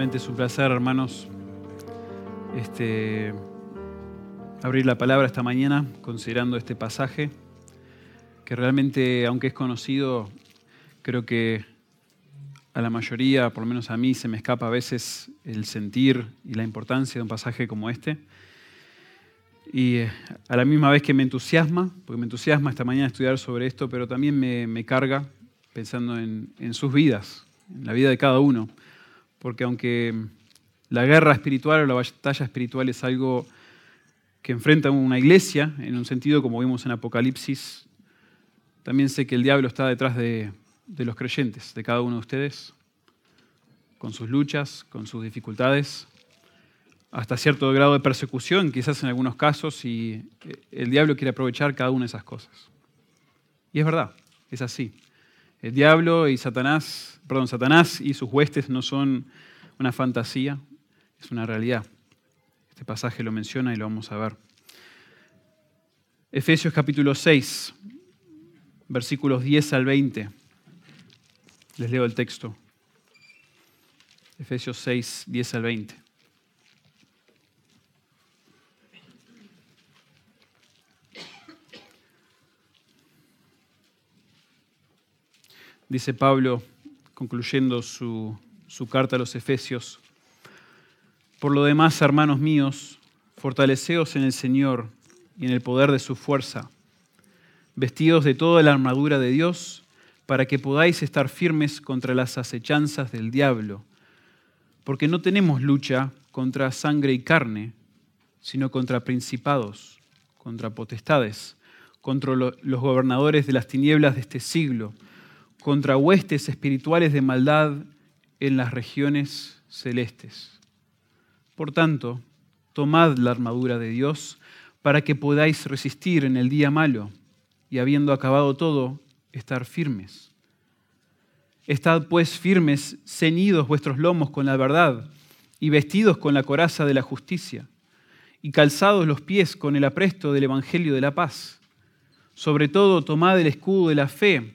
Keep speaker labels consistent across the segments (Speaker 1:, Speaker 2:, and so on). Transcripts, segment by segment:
Speaker 1: Realmente es un placer, hermanos, este, abrir la palabra esta mañana considerando este pasaje, que realmente, aunque es conocido, creo que a la mayoría, por lo menos a mí, se me escapa a veces el sentir y la importancia de un pasaje como este. Y eh, a la misma vez que me entusiasma, porque me entusiasma esta mañana estudiar sobre esto, pero también me, carga pensando en, en sus vidas, en la vida de cada uno. Porque aunque la guerra espiritual o la batalla espiritual es algo que enfrenta una iglesia, en un sentido como vimos en Apocalipsis, también sé que el diablo está detrás de, de los creyentes, de cada uno de ustedes, con sus luchas, con sus dificultades, hasta cierto grado de persecución, quizás en algunos casos, y el diablo quiere aprovechar cada una de esas cosas. Y es verdad, es así. El diablo y Satanás, perdón, Satanás y sus huestes no son una fantasía, es una realidad. Este pasaje lo menciona y lo vamos a ver. Efesios capítulo 6, versículos 10 al 20. Les leo el texto. Efesios 6, 10 al 20. Dice Pablo, concluyendo su, su carta a los Efesios, por lo demás, hermanos míos, fortaleceos en el Señor y en el poder de su fuerza, vestidos de toda la armadura de Dios, para que podáis estar firmes contra las acechanzas del diablo, porque no tenemos lucha contra sangre y carne, sino contra principados, contra potestades, contra los gobernadores de las tinieblas de este siglo, contra huestes espirituales de maldad en las regiones celestes. Por tanto, tomad la armadura de Dios para que podáis resistir en el día malo y habiendo acabado todo, estar firmes. Estad pues firmes, ceñidos vuestros lomos con la verdad y vestidos con la coraza de la justicia y calzados los pies con el apresto del Evangelio de la paz. Sobre todo, tomad el escudo de la fe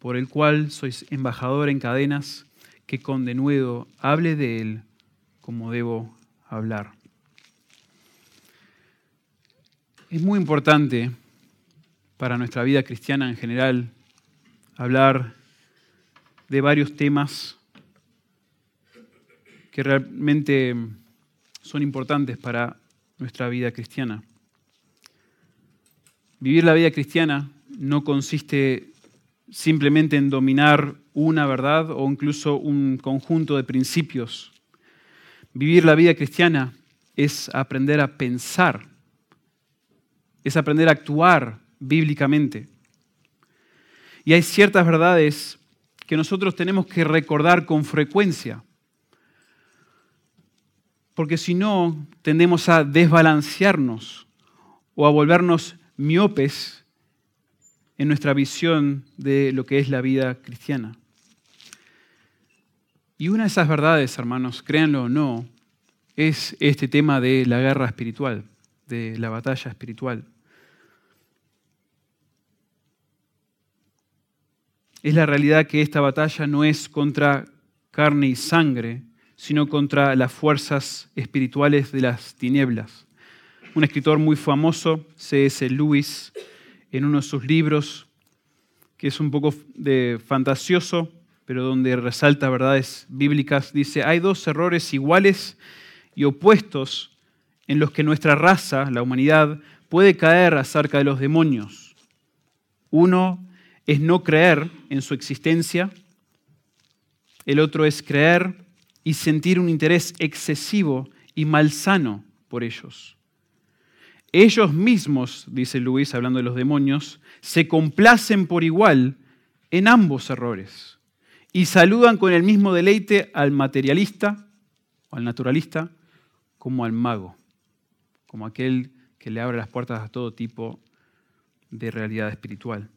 Speaker 1: por el cual sois embajador en cadenas, que con denuedo hable de él como debo hablar. Es muy importante para nuestra vida cristiana en general, hablar de varios temas que realmente son importantes para nuestra vida cristiana. Vivir la vida cristiana no consiste simplemente en dominar una verdad o incluso un conjunto de principios. Vivir la vida cristiana es aprender a pensar, es aprender a actuar bíblicamente. Y hay ciertas verdades que nosotros tenemos que recordar con frecuencia, porque si no, tendemos a desbalancearnos o a volvernos miopes en nuestra visión de lo que es la vida cristiana. Y una de esas verdades, hermanos, créanlo o no, es este tema de la guerra espiritual, de la batalla espiritual. es la realidad que esta batalla no es contra carne y sangre, sino contra las fuerzas espirituales de las tinieblas. Un escritor muy famoso, C.S. Lewis, en uno de sus libros, que es un poco de fantasioso, pero donde resalta verdades bíblicas, dice, hay dos errores iguales y opuestos en los que nuestra raza, la humanidad, puede caer acerca de los demonios. Uno es no creer en su existencia, el otro es creer y sentir un interés excesivo y malsano por ellos. Ellos mismos, dice Luis hablando de los demonios, se complacen por igual en ambos errores y saludan con el mismo deleite al materialista o al naturalista como al mago, como aquel que le abre las puertas a todo tipo de realidad espiritual.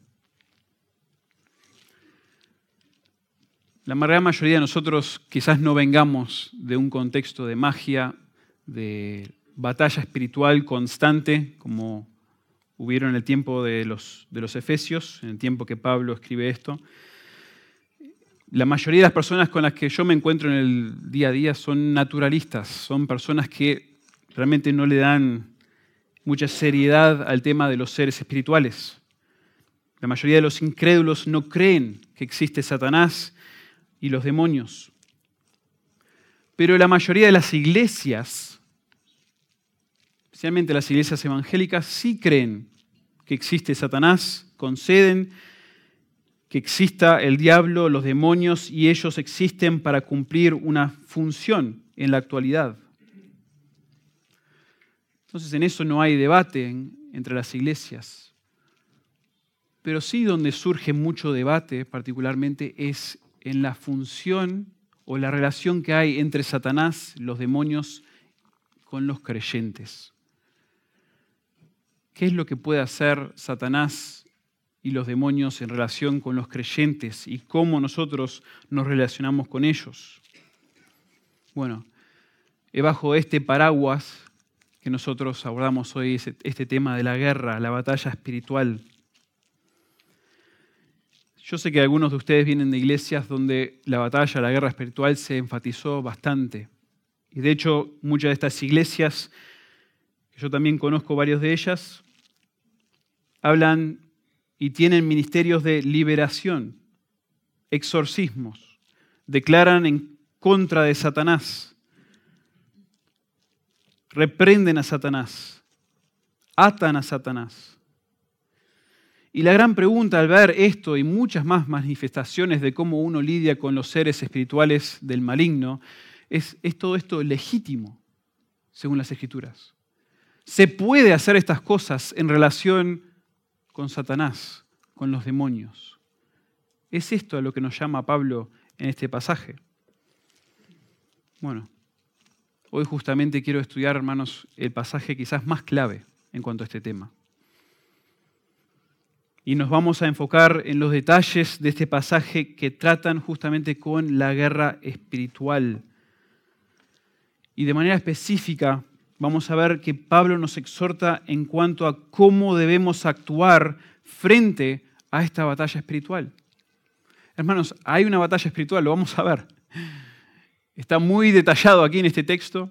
Speaker 1: La gran mayoría de nosotros quizás no vengamos de un contexto de magia, de batalla espiritual constante, como hubieron en el tiempo de los, de los Efesios, en el tiempo que Pablo escribe esto. La mayoría de las personas con las que yo me encuentro en el día a día son naturalistas, son personas que realmente no le dan mucha seriedad al tema de los seres espirituales. La mayoría de los incrédulos no creen que existe Satanás y los demonios. Pero la mayoría de las iglesias, especialmente las iglesias evangélicas, sí creen que existe Satanás, conceden que exista el diablo, los demonios, y ellos existen para cumplir una función en la actualidad. Entonces en eso no hay debate entre las iglesias. Pero sí donde surge mucho debate particularmente es en la función o la relación que hay entre Satanás, los demonios, con los creyentes. ¿Qué es lo que puede hacer Satanás y los demonios en relación con los creyentes y cómo nosotros nos relacionamos con ellos? Bueno, bajo este paraguas que nosotros abordamos hoy, este tema de la guerra, la batalla espiritual yo sé que algunos de ustedes vienen de iglesias donde la batalla, la guerra espiritual se enfatizó bastante. Y de hecho, muchas de estas iglesias, yo también conozco varios de ellas, hablan y tienen ministerios de liberación, exorcismos, declaran en contra de Satanás, reprenden a Satanás, atan a Satanás. Y la gran pregunta al ver esto y muchas más manifestaciones de cómo uno lidia con los seres espirituales del maligno, es, ¿es todo esto legítimo según las escrituras? ¿Se puede hacer estas cosas en relación con Satanás, con los demonios? ¿Es esto a lo que nos llama Pablo en este pasaje? Bueno, hoy justamente quiero estudiar, hermanos, el pasaje quizás más clave en cuanto a este tema y nos vamos a enfocar en los detalles de este pasaje que tratan justamente con la guerra espiritual. Y de manera específica vamos a ver que Pablo nos exhorta en cuanto a cómo debemos actuar frente a esta batalla espiritual. Hermanos, hay una batalla espiritual, lo vamos a ver. Está muy detallado aquí en este texto,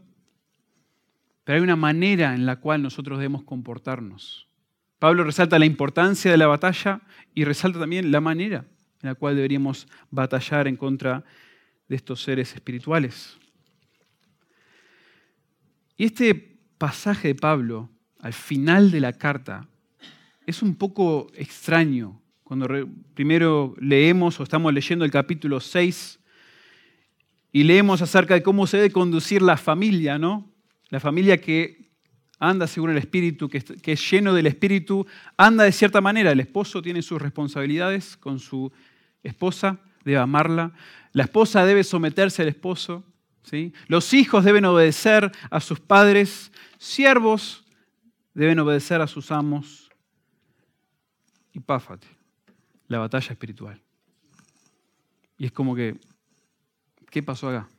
Speaker 1: pero hay una manera en la cual nosotros debemos comportarnos. Pablo resalta la importancia de la batalla y resalta también la manera en la cual deberíamos batallar en contra de estos seres espirituales. Y este pasaje de Pablo, al final de la carta, es un poco extraño. Cuando primero leemos o estamos leyendo el capítulo 6 y leemos acerca de cómo se debe conducir la familia, ¿no? La familia que anda según el Espíritu, que, es lleno del Espíritu, anda de cierta manera. El esposo tiene sus responsabilidades con su esposa, debe amarla. La esposa debe someterse al esposo. ¿Sí? Los hijos deben obedecer a sus padres. Siervos deben obedecer a sus amos. Y páfate, la batalla espiritual. Y es como que, ¿qué pasó acá?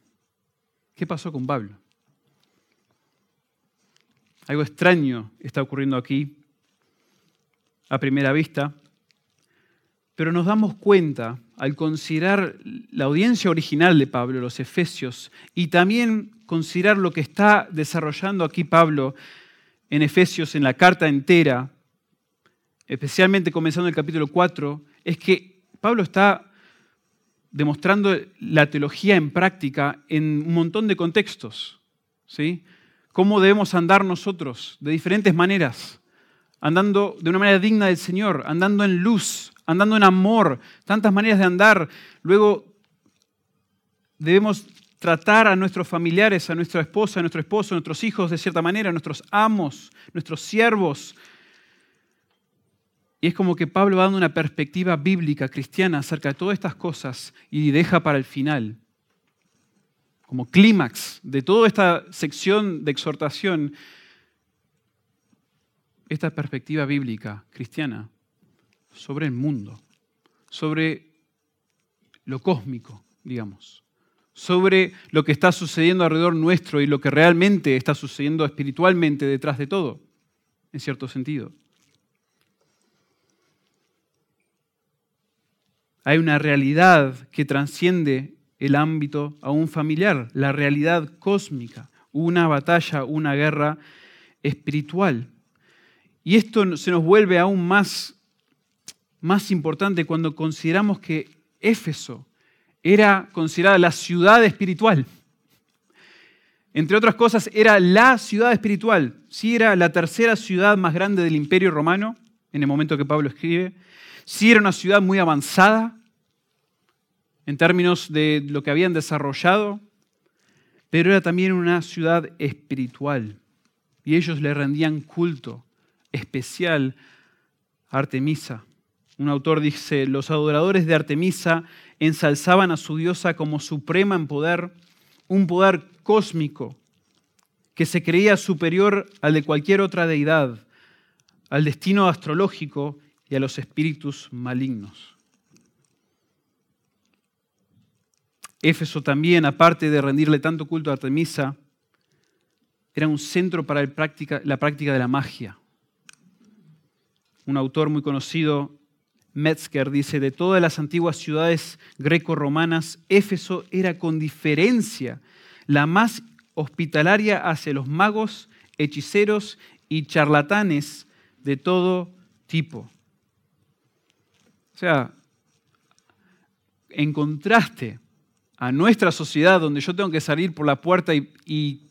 Speaker 1: ¿Qué pasó con Pablo? Algo extraño está ocurriendo aquí a primera vista, pero nos damos cuenta al considerar la audiencia original de Pablo, los Efesios, y también considerar lo que está desarrollando aquí Pablo en Efesios, en la carta entera, especialmente comenzando el capítulo 4, es que Pablo está demostrando la teología en práctica en un montón de contextos. ¿sí? cómo debemos andar nosotros de diferentes maneras, andando de una manera digna del Señor, andando en luz, andando en amor, tantas maneras de andar. Luego debemos tratar a nuestros familiares, a nuestra esposa, a nuestro esposo, a nuestros hijos de cierta manera, a nuestros amos, nuestros siervos. Y es como que Pablo va dando una perspectiva bíblica, cristiana, acerca de todas estas cosas y deja para el final, como clímax de toda esta sección de exhortación, esta perspectiva bíblica, cristiana, sobre el mundo, sobre lo cósmico, digamos, sobre lo que está sucediendo alrededor nuestro y lo que realmente está sucediendo espiritualmente detrás de todo, en cierto sentido. Hay una realidad que trasciende el ámbito aún familiar, la realidad cósmica, una batalla, una guerra espiritual. Y esto se nos vuelve aún más, más importante cuando consideramos que Éfeso era considerada la ciudad espiritual. Entre otras cosas, era la ciudad espiritual. Sí era la tercera ciudad más grande del imperio romano en el momento que Pablo escribe Sí era una ciudad muy avanzada en términos de lo que habían desarrollado, pero era también una ciudad espiritual. Y ellos le rendían culto especial a Artemisa. Un autor dice, los adoradores de Artemisa ensalzaban a su diosa como suprema en poder, un poder cósmico que se creía superior al de cualquier otra deidad, al destino astrológico y a los espíritus malignos. Éfeso también, aparte de rendirle tanto culto a Artemisa, era un centro para la práctica de la magia. Un autor muy conocido, Metzger, dice, de todas las antiguas ciudades greco-romanas, Éfeso era con diferencia la más hospitalaria hacia los magos, hechiceros y charlatanes de todo tipo. O sea, en contraste a nuestra sociedad donde yo tengo que salir por la puerta y,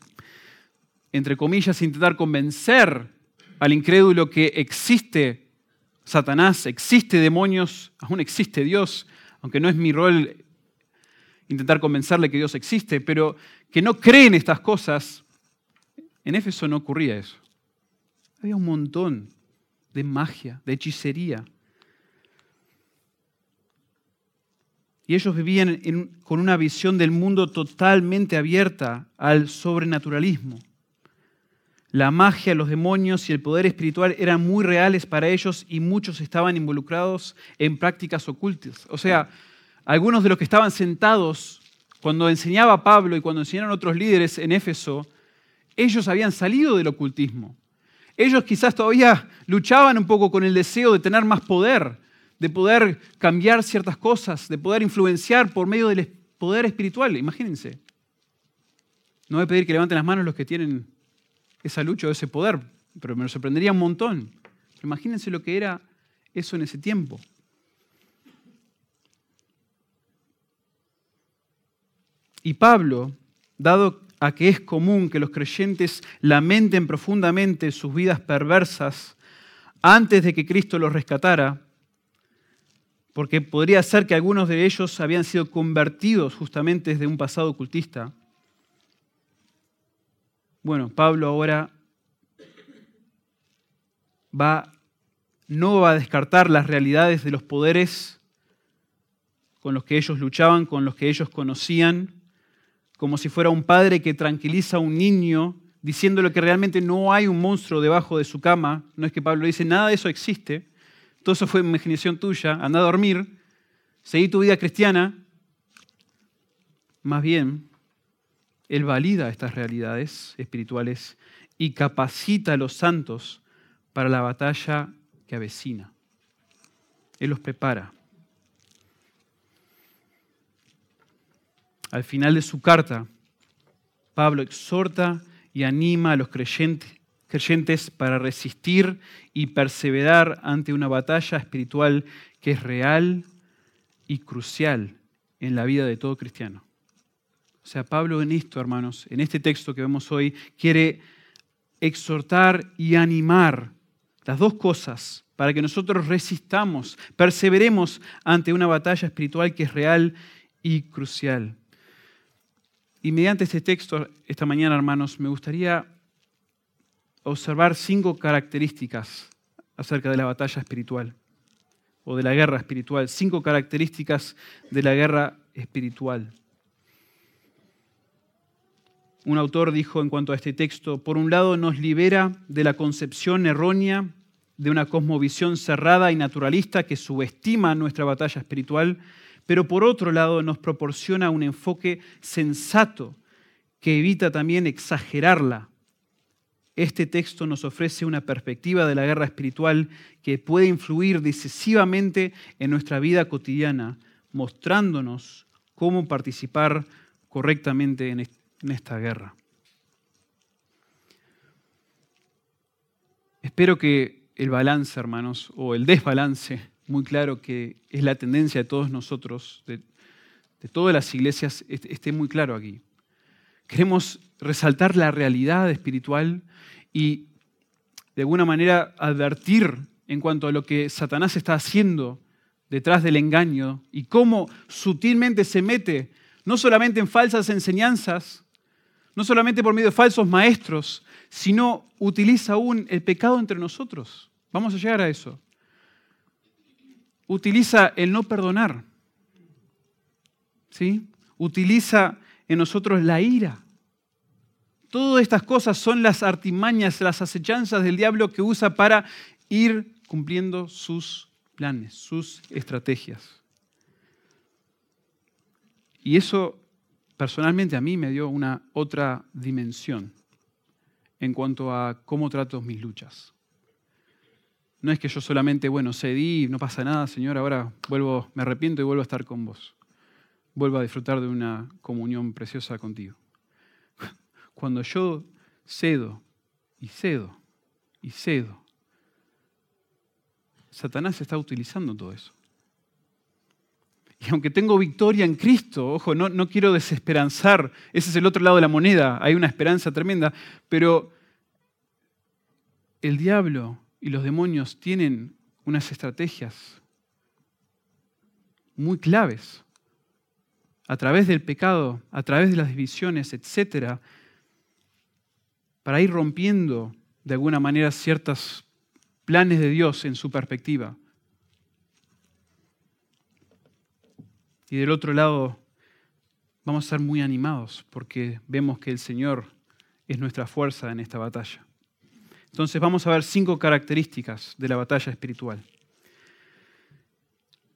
Speaker 1: entre comillas, intentar convencer al incrédulo que existe Satanás, existe demonios, aún existe Dios, aunque no es mi rol intentar convencerle que Dios existe, pero que no creen estas cosas, en Éfeso no ocurría eso. Había un montón de magia, de hechicería. Y ellos vivían con una visión del mundo totalmente abierta al sobrenaturalismo. La magia, los demonios y el poder espiritual eran muy reales para ellos y muchos estaban involucrados en prácticas ocultas. O sea, algunos de los que estaban sentados cuando enseñaba Pablo y cuando enseñaron otros líderes en Éfeso, ellos habían salido del ocultismo. Ellos quizás todavía luchaban un poco con el deseo de tener más poder, de poder cambiar ciertas cosas, de poder influenciar por medio del poder espiritual. Imagínense. No voy a pedir que levanten las manos los que tienen esa lucha o ese poder, pero me sorprendería un montón. imagínense lo que era eso en ese tiempo. Y Pablo, dado a que es común que los creyentes lamenten profundamente sus vidas perversas antes de que Cristo los rescatara, porque podría ser que algunos de ellos habían sido convertidos justamente desde un pasado ocultista. Bueno, Pablo ahora va, no va a descartar las realidades de los poderes con los que ellos luchaban, con los que ellos conocían, como si fuera un padre que tranquiliza a un niño diciéndole que realmente no hay un monstruo debajo de su cama. No es que Pablo dice, nada de eso existe todo eso fue imaginación tuya, anda a dormir, seguí tu vida cristiana. Más bien, Él valida estas realidades espirituales y capacita a los santos para la batalla que avecina. Él los prepara. Al final de su carta, Pablo exhorta y anima a los creyentes creyentes para resistir y perseverar ante una batalla espiritual que es real y crucial en la vida de todo cristiano. O sea, Pablo en esto, hermanos, en este texto que vemos hoy, quiere exhortar y animar las dos cosas para que nosotros resistamos, perseveremos ante una batalla espiritual que es real y crucial. Y mediante este texto, esta mañana, hermanos, me gustaría observar cinco características acerca de la batalla espiritual. o de la guerra espiritual. Cinco características de la guerra espiritual. Un autor dijo en cuanto a este texto, por un lado nos libera de la concepción errónea de una cosmovisión cerrada y naturalista que subestima nuestra batalla espiritual, pero por otro lado nos proporciona un enfoque sensato que evita también exagerarla. Este texto nos ofrece una perspectiva de la guerra espiritual que puede influir decisivamente en nuestra vida cotidiana, mostrándonos cómo participar correctamente en esta guerra. Espero que el balance, hermanos, o el desbalance muy claro que es la tendencia de todos nosotros, de, todas las iglesias, esté muy claro aquí. Queremos resaltar la realidad espiritual y de alguna manera advertir en cuanto a lo que Satanás está haciendo detrás del engaño y cómo sutilmente se mete no solamente en falsas enseñanzas, no solamente por medio de falsos maestros, sino utiliza aún el pecado entre nosotros. Vamos a llegar a eso utiliza el no perdonar. ¿Sí? Utiliza en nosotros la ira. Todas estas cosas son las artimañas, las acechanzas del diablo que usa para ir cumpliendo sus planes, sus estrategias. Y eso personalmente a mí me dio una otra dimensión en cuanto a cómo trato mis luchas. No es que yo solamente, bueno, cedí, no pasa nada, Señor, ahora vuelvo, me arrepiento y vuelvo a estar con vos. Vuelvo a disfrutar de una comunión preciosa contigo. Cuando yo cedo y cedo y cedo, Satanás está utilizando todo eso. Y aunque tengo victoria en Cristo, ojo, no, no, quiero desesperanzar, ese es el otro lado de la moneda, hay una esperanza tremenda, pero el diablo y los demonios tienen unas estrategias muy claves. A través del pecado, a través de las divisiones, etcétera, para ir rompiendo de alguna manera ciertos planes de Dios en su perspectiva. Y del otro lado, vamos a ser muy animados porque vemos que el Señor es nuestra fuerza en esta batalla. Entonces vamos a ver cinco características de la batalla espiritual.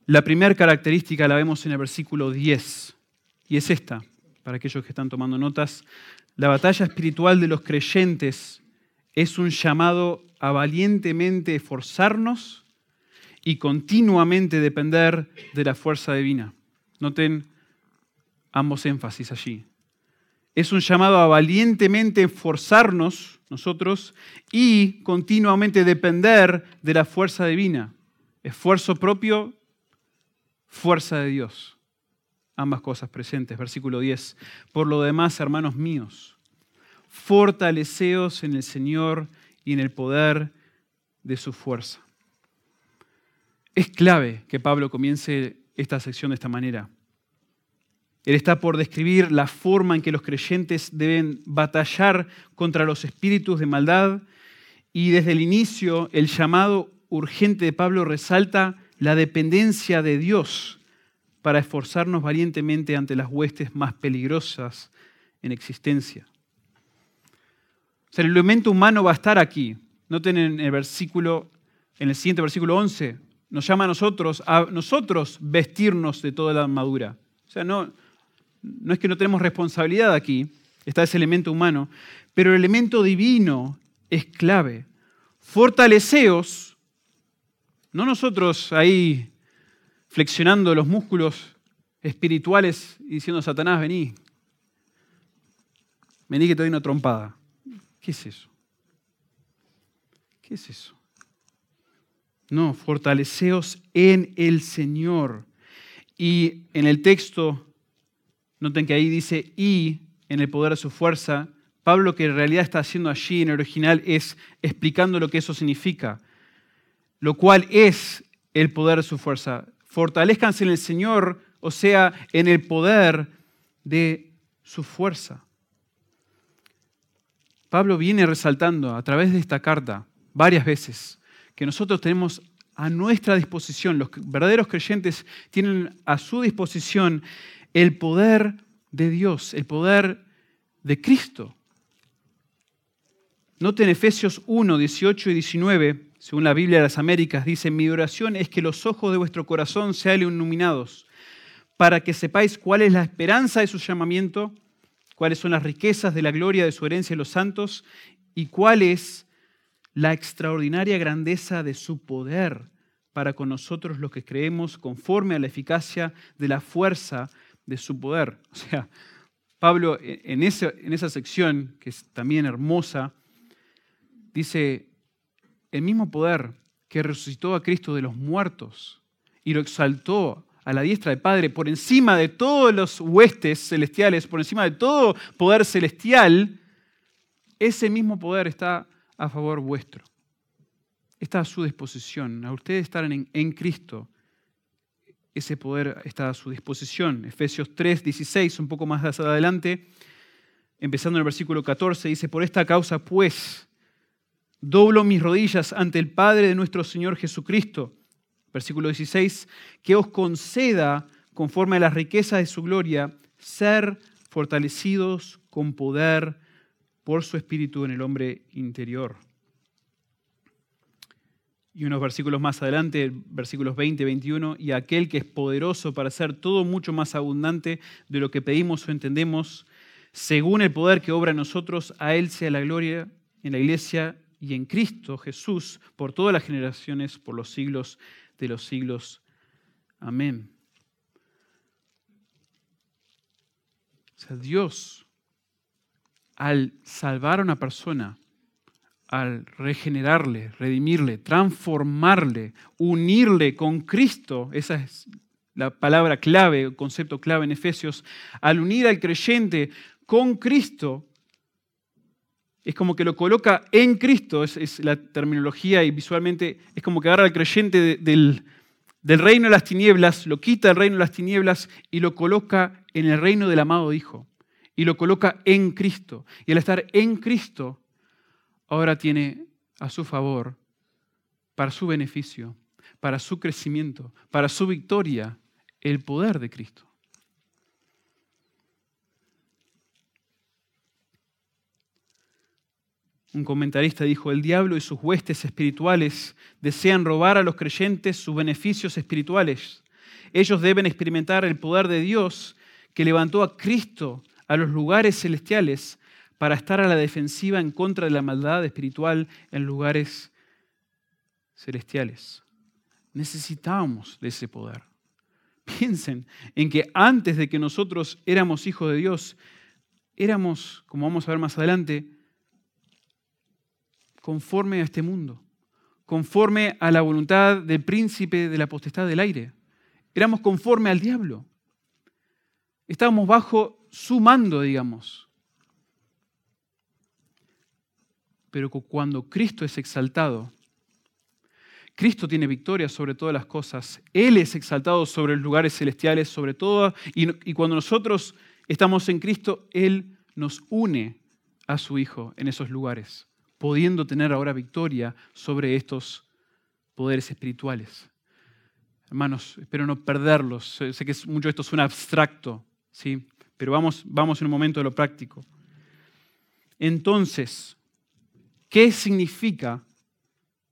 Speaker 1: La primera característica la vemos en el versículo 10 y es esta, para aquellos que están tomando notas. La batalla espiritual de los creyentes es un llamado a valientemente esforzarnos y continuamente depender de la fuerza divina. Noten ambos énfasis allí. Es un llamado a valientemente esforzarnos nosotros y continuamente depender de la fuerza divina. Esfuerzo propio, fuerza de Dios. Ambas cosas presentes. Versículo 10. Por lo demás, hermanos míos, fortaleceos en el Señor y en el poder de su fuerza. Es clave que Pablo comience esta sección de esta manera. Él está por describir la forma en que los creyentes deben batallar contra los espíritus de maldad y desde el inicio el llamado urgente de Pablo resalta la dependencia de Dios para esforzarnos valientemente ante las huestes más peligrosas en existencia. O sea, el elemento humano va a estar aquí. Noten en el versículo, en el siguiente versículo 11, nos llama a nosotros, a nosotros vestirnos de toda la armadura. O sea, no, no es que no tenemos responsabilidad aquí, está ese elemento humano, pero el elemento divino es clave. Fortaleceos, no nosotros ahí flexionando los músculos espirituales y diciendo, Satanás, vení, vení que te doy una trompada. ¿Qué es eso? ¿Qué es eso? No, fortaleceos en el Señor. Y en el texto Noten que ahí dice y en el poder de su fuerza. Pablo que en realidad está haciendo allí en el original es explicando lo que eso significa, lo cual es el poder de su fuerza. Fortalezcanse en el Señor, o sea, en el poder de su fuerza. Pablo viene resaltando a través de esta carta varias veces que nosotros tenemos a nuestra disposición. Los verdaderos creyentes tienen a su disposición el poder de Dios, el poder de Cristo. Noten Efesios 1, 18 y 19, según la Biblia de las Américas, dice, mi oración es que los ojos de vuestro corazón sean iluminados, para que sepáis cuál es la esperanza de su llamamiento, cuáles son las riquezas de la gloria de su herencia en los santos y cuál es la extraordinaria grandeza de su poder para con nosotros los que creemos conforme a la eficacia de la fuerza de su poder. O sea, Pablo en, en esa sección, que es también hermosa, dice, el mismo poder que resucitó a Cristo de los muertos y lo exaltó a la diestra del Padre por encima de todos los huestes celestiales, por encima de todo poder celestial, ese mismo poder está a favor vuestro. Está a su disposición. A ustedes estar en, en Cristo, ese poder está a su disposición. Efesios 3, 16, un poco más adelante, empezando en el versículo 14, dice, por esta causa pues, doblo mis rodillas ante el Padre de nuestro Señor Jesucristo. Versículo 16, que os conceda, conforme a las riquezas de su gloria, ser fortalecidos con poder por su espíritu en el hombre interior. Y unos versículos más adelante, versículos 20 y 21, y aquel que es poderoso para hacer todo mucho más abundante de lo que pedimos o entendemos, según el poder que obra en nosotros, a Él sea la gloria en la iglesia y en Cristo Jesús por todas las generaciones, por los siglos de los siglos. Amén. O sea, Dios al salvar a una persona, al regenerarle, redimirle, transformarle, unirle con Cristo, esa es la palabra clave, el concepto clave en Efesios, al unir al creyente con Cristo, es como que lo coloca en Cristo, es, la terminología y visualmente es como que agarra al creyente del, del reino de las tinieblas, lo quita del reino de las tinieblas y lo coloca en el reino del amado Hijo y lo coloca en Cristo. Y al estar en Cristo, ahora tiene a su favor, para su beneficio, para su crecimiento, para su victoria, el poder de Cristo. Un comentarista dijo, el diablo y sus huestes espirituales desean robar a los creyentes sus beneficios espirituales. Ellos deben experimentar el poder de Dios que levantó a Cristo a los lugares celestiales para estar a la defensiva en contra de la maldad espiritual en lugares celestiales. Necesitamos de ese poder. Piensen en que antes de que nosotros éramos hijos de Dios, éramos, como vamos a ver más adelante, conforme a este mundo, conforme a la voluntad del príncipe de la potestad del aire. Éramos conforme al diablo. Estábamos bajo su mando, digamos. Pero cuando Cristo es exaltado, Cristo tiene victoria sobre todas las cosas. Él es exaltado sobre los lugares celestiales, sobre todo. Y, y cuando nosotros estamos en Cristo, Él nos une a su Hijo en esos lugares, pudiendo tener ahora victoria sobre estos poderes espirituales. Hermanos, espero no perderlos. Sé que mucho de esto suena abstracto, ¿sí? Pero vamos, vamos en un momento de lo práctico. Entonces, ¿qué significa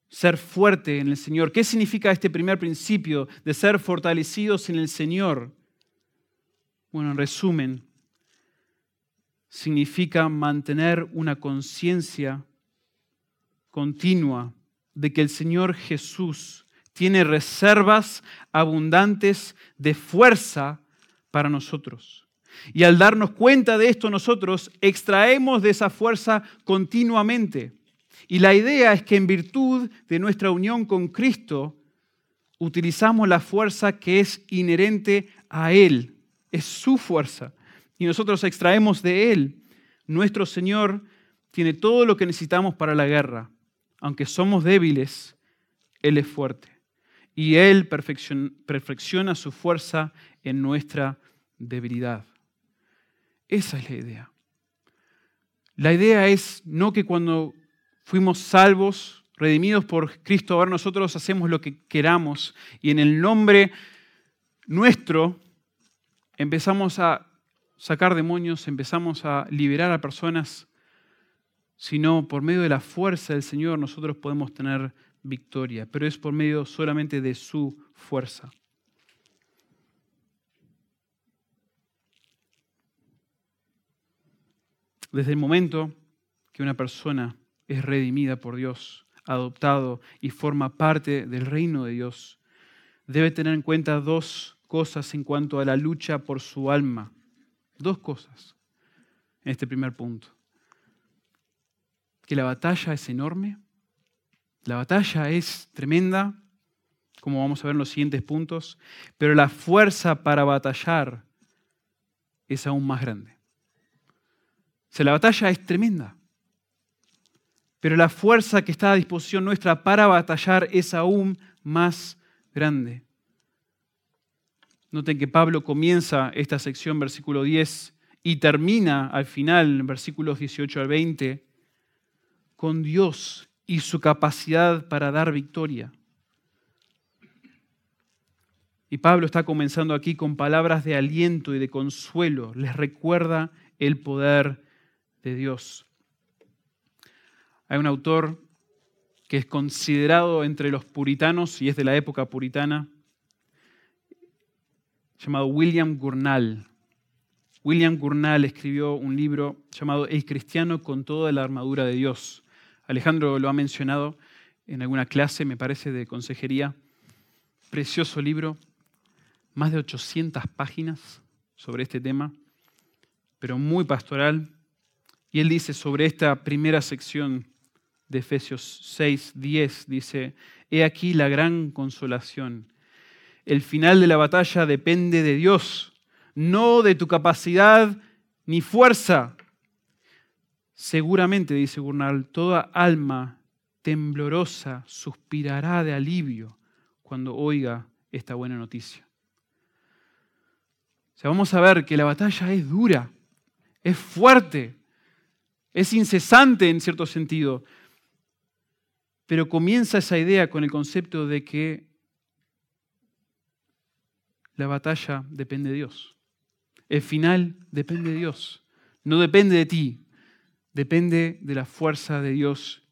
Speaker 1: ser fuerte en el Señor? ¿Qué significa este primer principio de ser fortalecidos en el Señor? Bueno, en resumen, significa mantener una conciencia continua de que el Señor Jesús tiene reservas abundantes de fuerza para nosotros. Y al darnos cuenta de esto nosotros extraemos de esa fuerza continuamente. Y la idea es que en virtud de nuestra unión con Cristo, utilizamos la fuerza que es inherente a Él. Es su fuerza. Y nosotros extraemos de Él. Nuestro Señor tiene todo lo que necesitamos para la guerra. Aunque somos débiles, Él es fuerte. Y Él perfecciona su fuerza en nuestra debilidad. Esa es la idea. La idea es no que cuando fuimos salvos redimidos por Cristo, ahora nosotros hacemos lo que queramos y en el nombre nuestro empezamos a sacar demonios, empezamos a liberar a personas, sino por medio de la fuerza del Señor nosotros podemos tener victoria, pero es por medio solamente de su fuerza. Desde el momento que una persona es redimida por Dios, adoptado y forma parte del reino de Dios, debe tener en cuenta dos cosas en cuanto a la lucha por su alma. Dos cosas en este primer punto. Que la batalla es enorme, la batalla es tremenda, como vamos a ver en los siguientes puntos, pero la fuerza para batallar es aún más grande. Sea, la batalla es tremenda, pero la fuerza que está a disposición nuestra para batallar es aún más grande. Noten que Pablo comienza esta sección, versículo 10, y termina al final, versículos 18 al 20, con Dios y su capacidad para dar victoria. Y Pablo está comenzando aquí con palabras de aliento y de consuelo. Les recuerda el poder de Dios. Hay un autor que es considerado entre los puritanos y es de la época puritana, llamado William Gurnall. William Gurnall escribió un libro llamado El cristiano con toda la armadura de Dios. Alejandro lo ha mencionado en alguna clase, me parece, de consejería. Precioso libro, más de 800 páginas sobre este tema, pero muy pastoral. Y él dice sobre esta primera sección de Efesios 6, 10, dice, He aquí la gran consolación. El final de la batalla depende de Dios, no de tu capacidad ni fuerza, Seguramente, dice Gurnal, toda alma temblorosa suspirará de alivio cuando oiga esta buena noticia. O sea, vamos a ver que la batalla es dura, es fuerte, es incesante en cierto sentido, pero comienza esa idea con el concepto de que la batalla depende de Dios. El final depende de Dios. No depende de ti, depende de la fuerza de Dios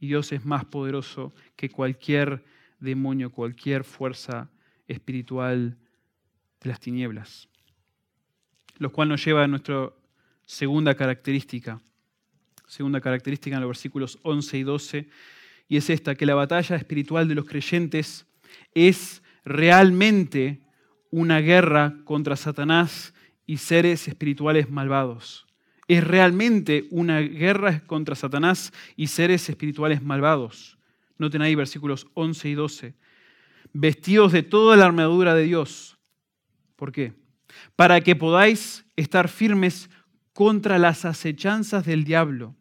Speaker 1: y Dios es más poderoso que cualquier demonio, cualquier fuerza espiritual de las tinieblas. Lo cual nos lleva a nuestra segunda característica, segunda característica en los versículos 11 y 12, y es esta, que la batalla espiritual de los creyentes es realmente una guerra contra Satanás y seres espirituales malvados es realmente una guerra contra Satanás y seres espirituales malvados. Noten ahí versículos 11 y 12. Vestidos de toda la armadura de Dios. ¿Por qué? Para que podáis estar firmes contra las acechanzas del diablo.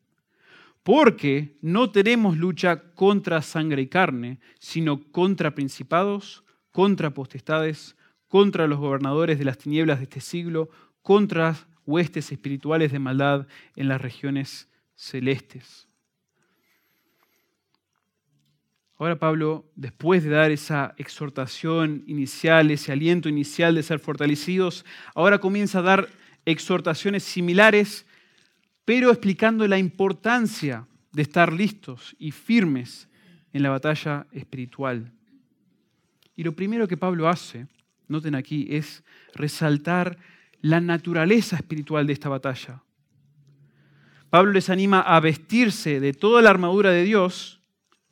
Speaker 1: Porque no tenemos lucha contra sangre y carne, sino contra principados, contra potestades, contra los gobernadores de las tinieblas de este siglo, contra huestes espirituales de maldad en las regiones celestes. Ahora Pablo, después de dar esa exhortación inicial, ese aliento inicial de ser fortalecidos, ahora comienza a dar exhortaciones similares, pero explicando la importancia de estar listos y firmes en la batalla espiritual. Y lo primero que Pablo hace, noten aquí, es resaltar la naturaleza espiritual de esta batalla. Pablo les anima a vestirse de toda la armadura de Dios,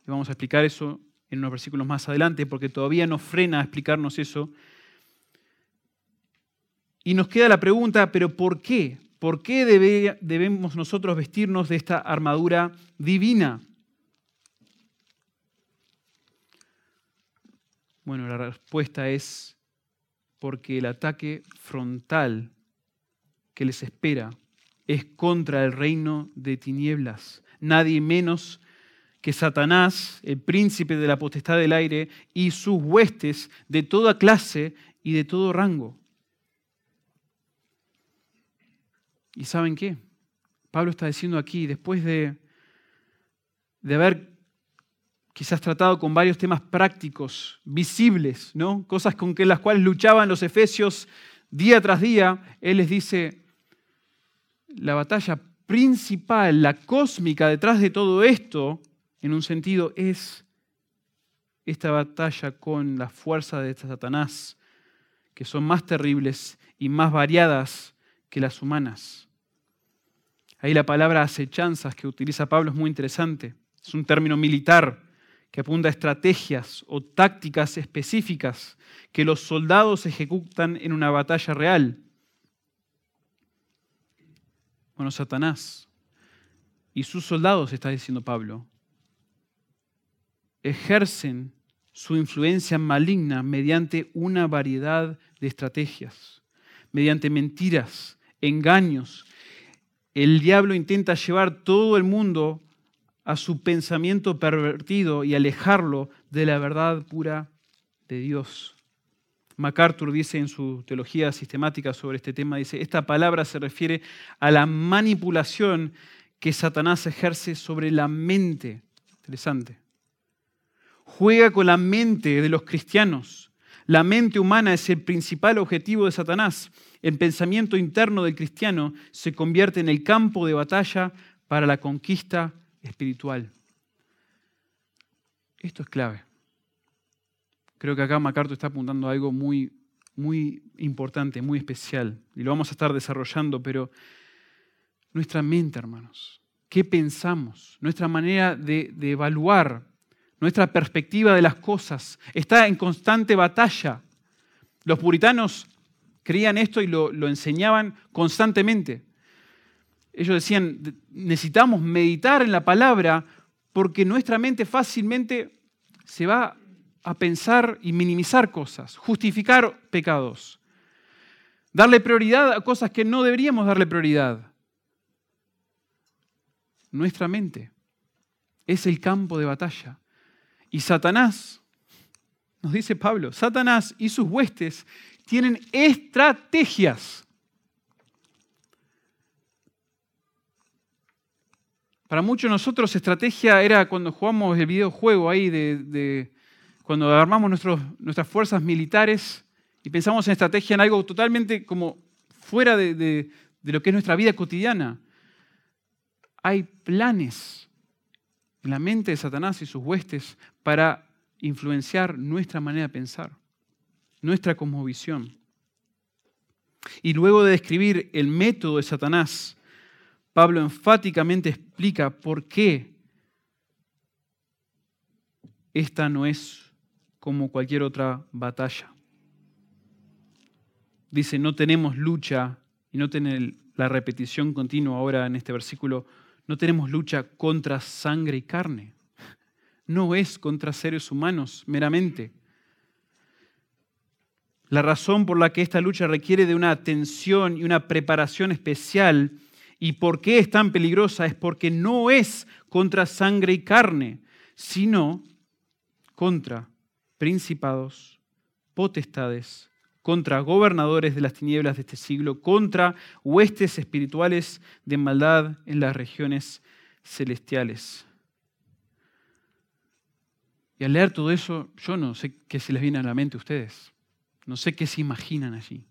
Speaker 1: y vamos a explicar eso en unos versículos más adelante, porque todavía nos frena a explicarnos eso. Y nos queda la pregunta, pero ¿por qué? ¿Por qué debemos nosotros vestirnos de esta armadura divina? Bueno, la respuesta es porque el ataque frontal que les espera es contra el reino de tinieblas. Nadie menos que Satanás, el príncipe de la potestad del aire, y sus huestes de toda clase y de todo rango. ¿Y saben qué? Pablo está diciendo aquí, después de, de haber quizás tratado con varios temas prácticos, visibles, ¿no? cosas con que las cuales luchaban los efesios día tras día, Él les dice, la batalla principal, la cósmica detrás de todo esto, en un sentido, es esta batalla con la fuerza de Satanás, que son más terribles y más variadas que las humanas. Ahí la palabra acechanzas que utiliza Pablo es muy interesante. Es un término militar que apunta a estrategias o tácticas específicas que los soldados ejecutan en una batalla real. Bueno, Satanás y sus soldados, está diciendo Pablo, ejercen su influencia maligna mediante una variedad de estrategias, mediante mentiras, engaños. El diablo intenta llevar todo el mundo a su pensamiento pervertido y alejarlo de la verdad pura de Dios. MacArthur dice en su teología sistemática sobre este tema, dice, esta palabra se refiere a la manipulación que Satanás ejerce sobre la mente. Interesante. Juega con la mente de los cristianos. La mente humana es el principal objetivo de Satanás. El pensamiento interno del cristiano se convierte en el campo de batalla para la conquista espiritual. Esto es clave. Creo que acá MacArthur está apuntando a algo muy, muy importante, muy especial, y lo vamos a estar desarrollando, pero nuestra mente, hermanos, qué pensamos, nuestra manera de, de evaluar, nuestra perspectiva de las cosas, está en constante batalla. Los puritanos creían esto y lo, enseñaban constantemente. Ellos decían, necesitamos meditar en la palabra porque nuestra mente fácilmente se va a pensar y minimizar cosas, justificar pecados, darle prioridad a cosas que no deberíamos darle prioridad. Nuestra mente es el campo de batalla. Y Satanás, nos dice Pablo, Satanás y sus huestes tienen estrategias. Para muchos de nosotros estrategia era cuando jugamos el videojuego ahí de cuando armamos nuestras fuerzas militares y pensamos en estrategia en algo totalmente como fuera de, de lo que es nuestra vida cotidiana. Hay planes en la mente de Satanás y sus huestes para influenciar nuestra manera de pensar, nuestra cosmovisión. Y luego de describir el método de Satanás, Pablo enfáticamente explica por qué esta no es como cualquier otra batalla. Dice, no tenemos lucha, y no tiene la repetición continua ahora en este versículo, no tenemos lucha contra sangre y carne. No es contra seres humanos meramente. La razón por la que esta lucha requiere de una atención y una preparación especial y por qué es tan peligrosa es porque no es contra sangre y carne, sino contra principados, potestades, contra gobernadores de las tinieblas de este siglo, contra huestes espirituales de maldad en las regiones celestiales. Y al leer todo eso, yo no sé qué se les viene a la mente a ustedes. No sé qué se imaginan allí.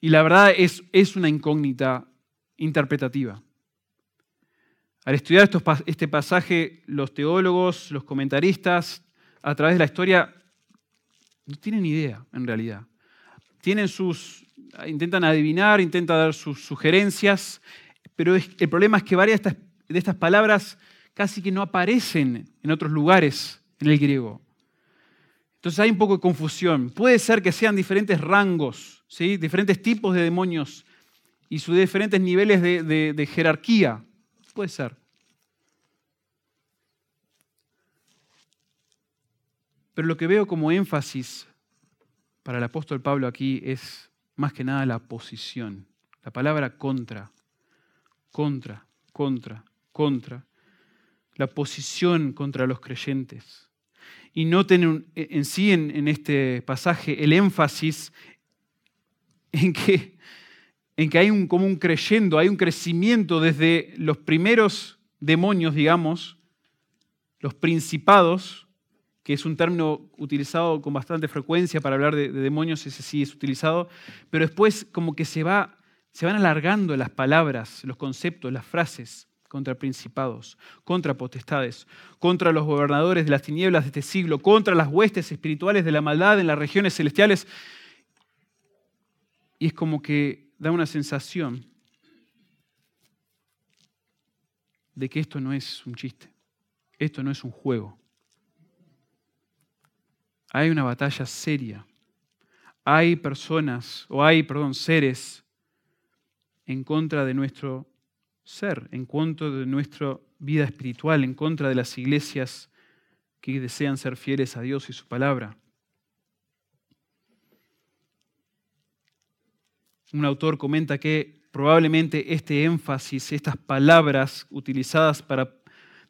Speaker 1: Y la verdad es, es una incógnita interpretativa. Al estudiar este pasaje, los teólogos, los comentaristas, a través de la historia no tienen idea, en realidad. Tienen sus, intentan adivinar, intentan dar sus sugerencias, pero el problema es que varias de estas, de estas palabras casi que no aparecen en otros lugares en el griego. Entonces hay un poco de confusión. Puede ser que sean diferentes rangos, ¿sí? diferentes tipos de demonios y sus diferentes niveles de jerarquía. Puede ser. Pero lo que veo como énfasis para el apóstol Pablo aquí es más que nada la posición. La palabra contra, contra, contra, contra. La posición contra los creyentes. Y noten en sí en, este pasaje el énfasis en que, en que hay un, como un creyendo, hay un crecimiento desde los primeros demonios, digamos, los principados, que es un término utilizado con bastante frecuencia para hablar de, demonios, ese sí es utilizado, pero después como que se, va, se van alargando las palabras, los conceptos, las frases contra principados, contra potestades, contra los gobernadores de las tinieblas de este siglo, contra las huestes espirituales de la maldad en las regiones celestiales. Y es como que da una sensación de que esto no es un chiste, esto no es un juego. Hay una batalla seria. Hay personas, o hay, perdón, seres en contra de nuestro ser, en contra de nuestra vida espiritual, en contra de las iglesias que desean ser fieles a Dios y su palabra. Un autor comenta que probablemente este énfasis, estas palabras utilizadas para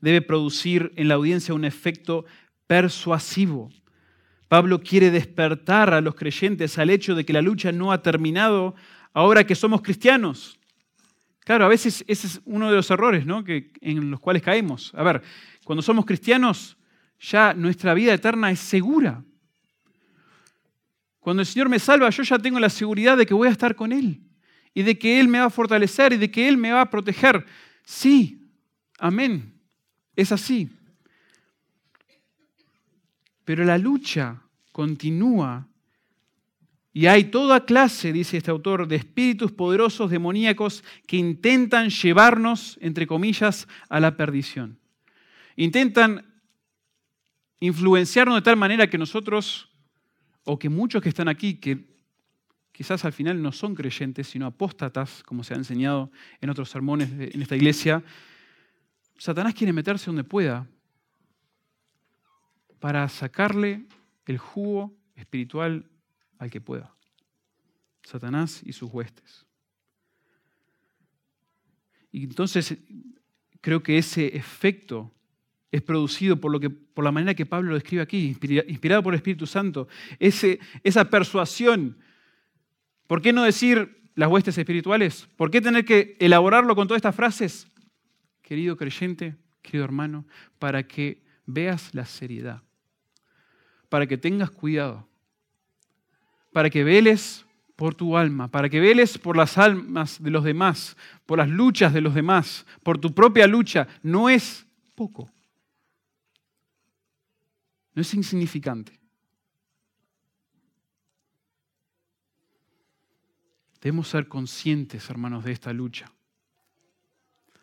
Speaker 1: debe producir en la audiencia un efecto persuasivo. Pablo quiere despertar a los creyentes al hecho de que la lucha no ha terminado ahora que somos cristianos. Claro, a veces ese es uno de los errores ¿no? que, en los cuales caemos. A ver, cuando somos cristianos, ya nuestra vida eterna es segura. Cuando el Señor me salva, yo ya tengo la seguridad de que voy a estar con Él y de que Él me va a fortalecer y de que Él me va a proteger. Sí, amén. Es así. Pero la lucha continúa y hay toda clase, dice este autor, de espíritus poderosos demoníacos que intentan llevarnos, entre comillas, a la perdición. Intentan influenciarnos de tal manera que nosotros, o que muchos que están aquí, que quizás al final no son creyentes, sino apóstatas, como se ha enseñado en otros sermones en esta iglesia, Satanás quiere meterse donde pueda para sacarle el jugo espiritual al que pueda. Satanás y sus huestes. Y entonces creo que ese efecto es producido por, lo que, por la manera que Pablo lo describe aquí, inspirado por el Espíritu Santo. Ese, esa persuasión. ¿Por qué no decir las huestes espirituales? ¿Por qué tener que elaborarlo con todas estas frases? Querido creyente, querido hermano, para que veas la seriedad, para que tengas cuidado, para que veles por tu alma, para que veles por las almas de los demás, por las luchas de los demás, por tu propia lucha, no es poco. No es insignificante. Debemos ser conscientes, hermanos, de esta lucha.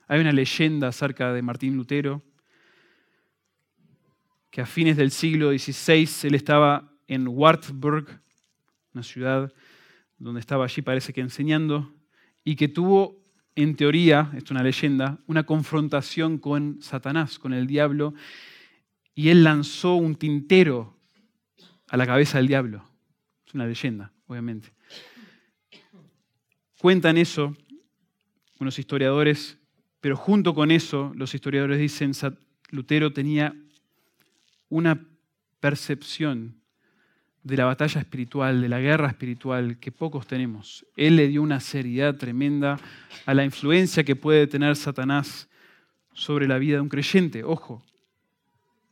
Speaker 1: Hay una leyenda acerca de Martín Lutero, que a fines del siglo XVI él estaba en Wartburg, una ciudad donde estaba allí, parece que enseñando, y que tuvo, en teoría, esto es una leyenda, una confrontación con Satanás, con el diablo, y él lanzó un tintero a la cabeza del diablo. Es una leyenda, obviamente. Cuentan eso unos historiadores, pero junto con eso los historiadores dicen, Lutero tenía una percepción de la batalla espiritual, de la guerra espiritual que pocos tenemos. Él le dio una seriedad tremenda a la influencia que puede tener Satanás sobre la vida de un creyente. Ojo,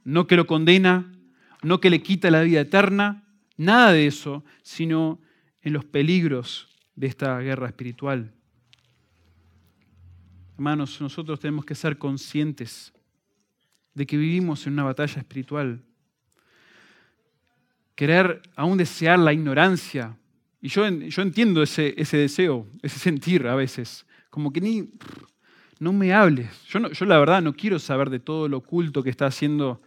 Speaker 1: no que lo condena, no que le quita la vida eterna, nada de eso, sino en los peligros de esta guerra espiritual. Hermanos, nosotros tenemos que ser conscientes de que vivimos en una batalla espiritual querer aún desear la ignorancia. Y yo, yo entiendo ese, ese, deseo, ese sentir a veces, como que ni, no me hables. Yo, yo la verdad no quiero saber de todo lo oculto que está haciendo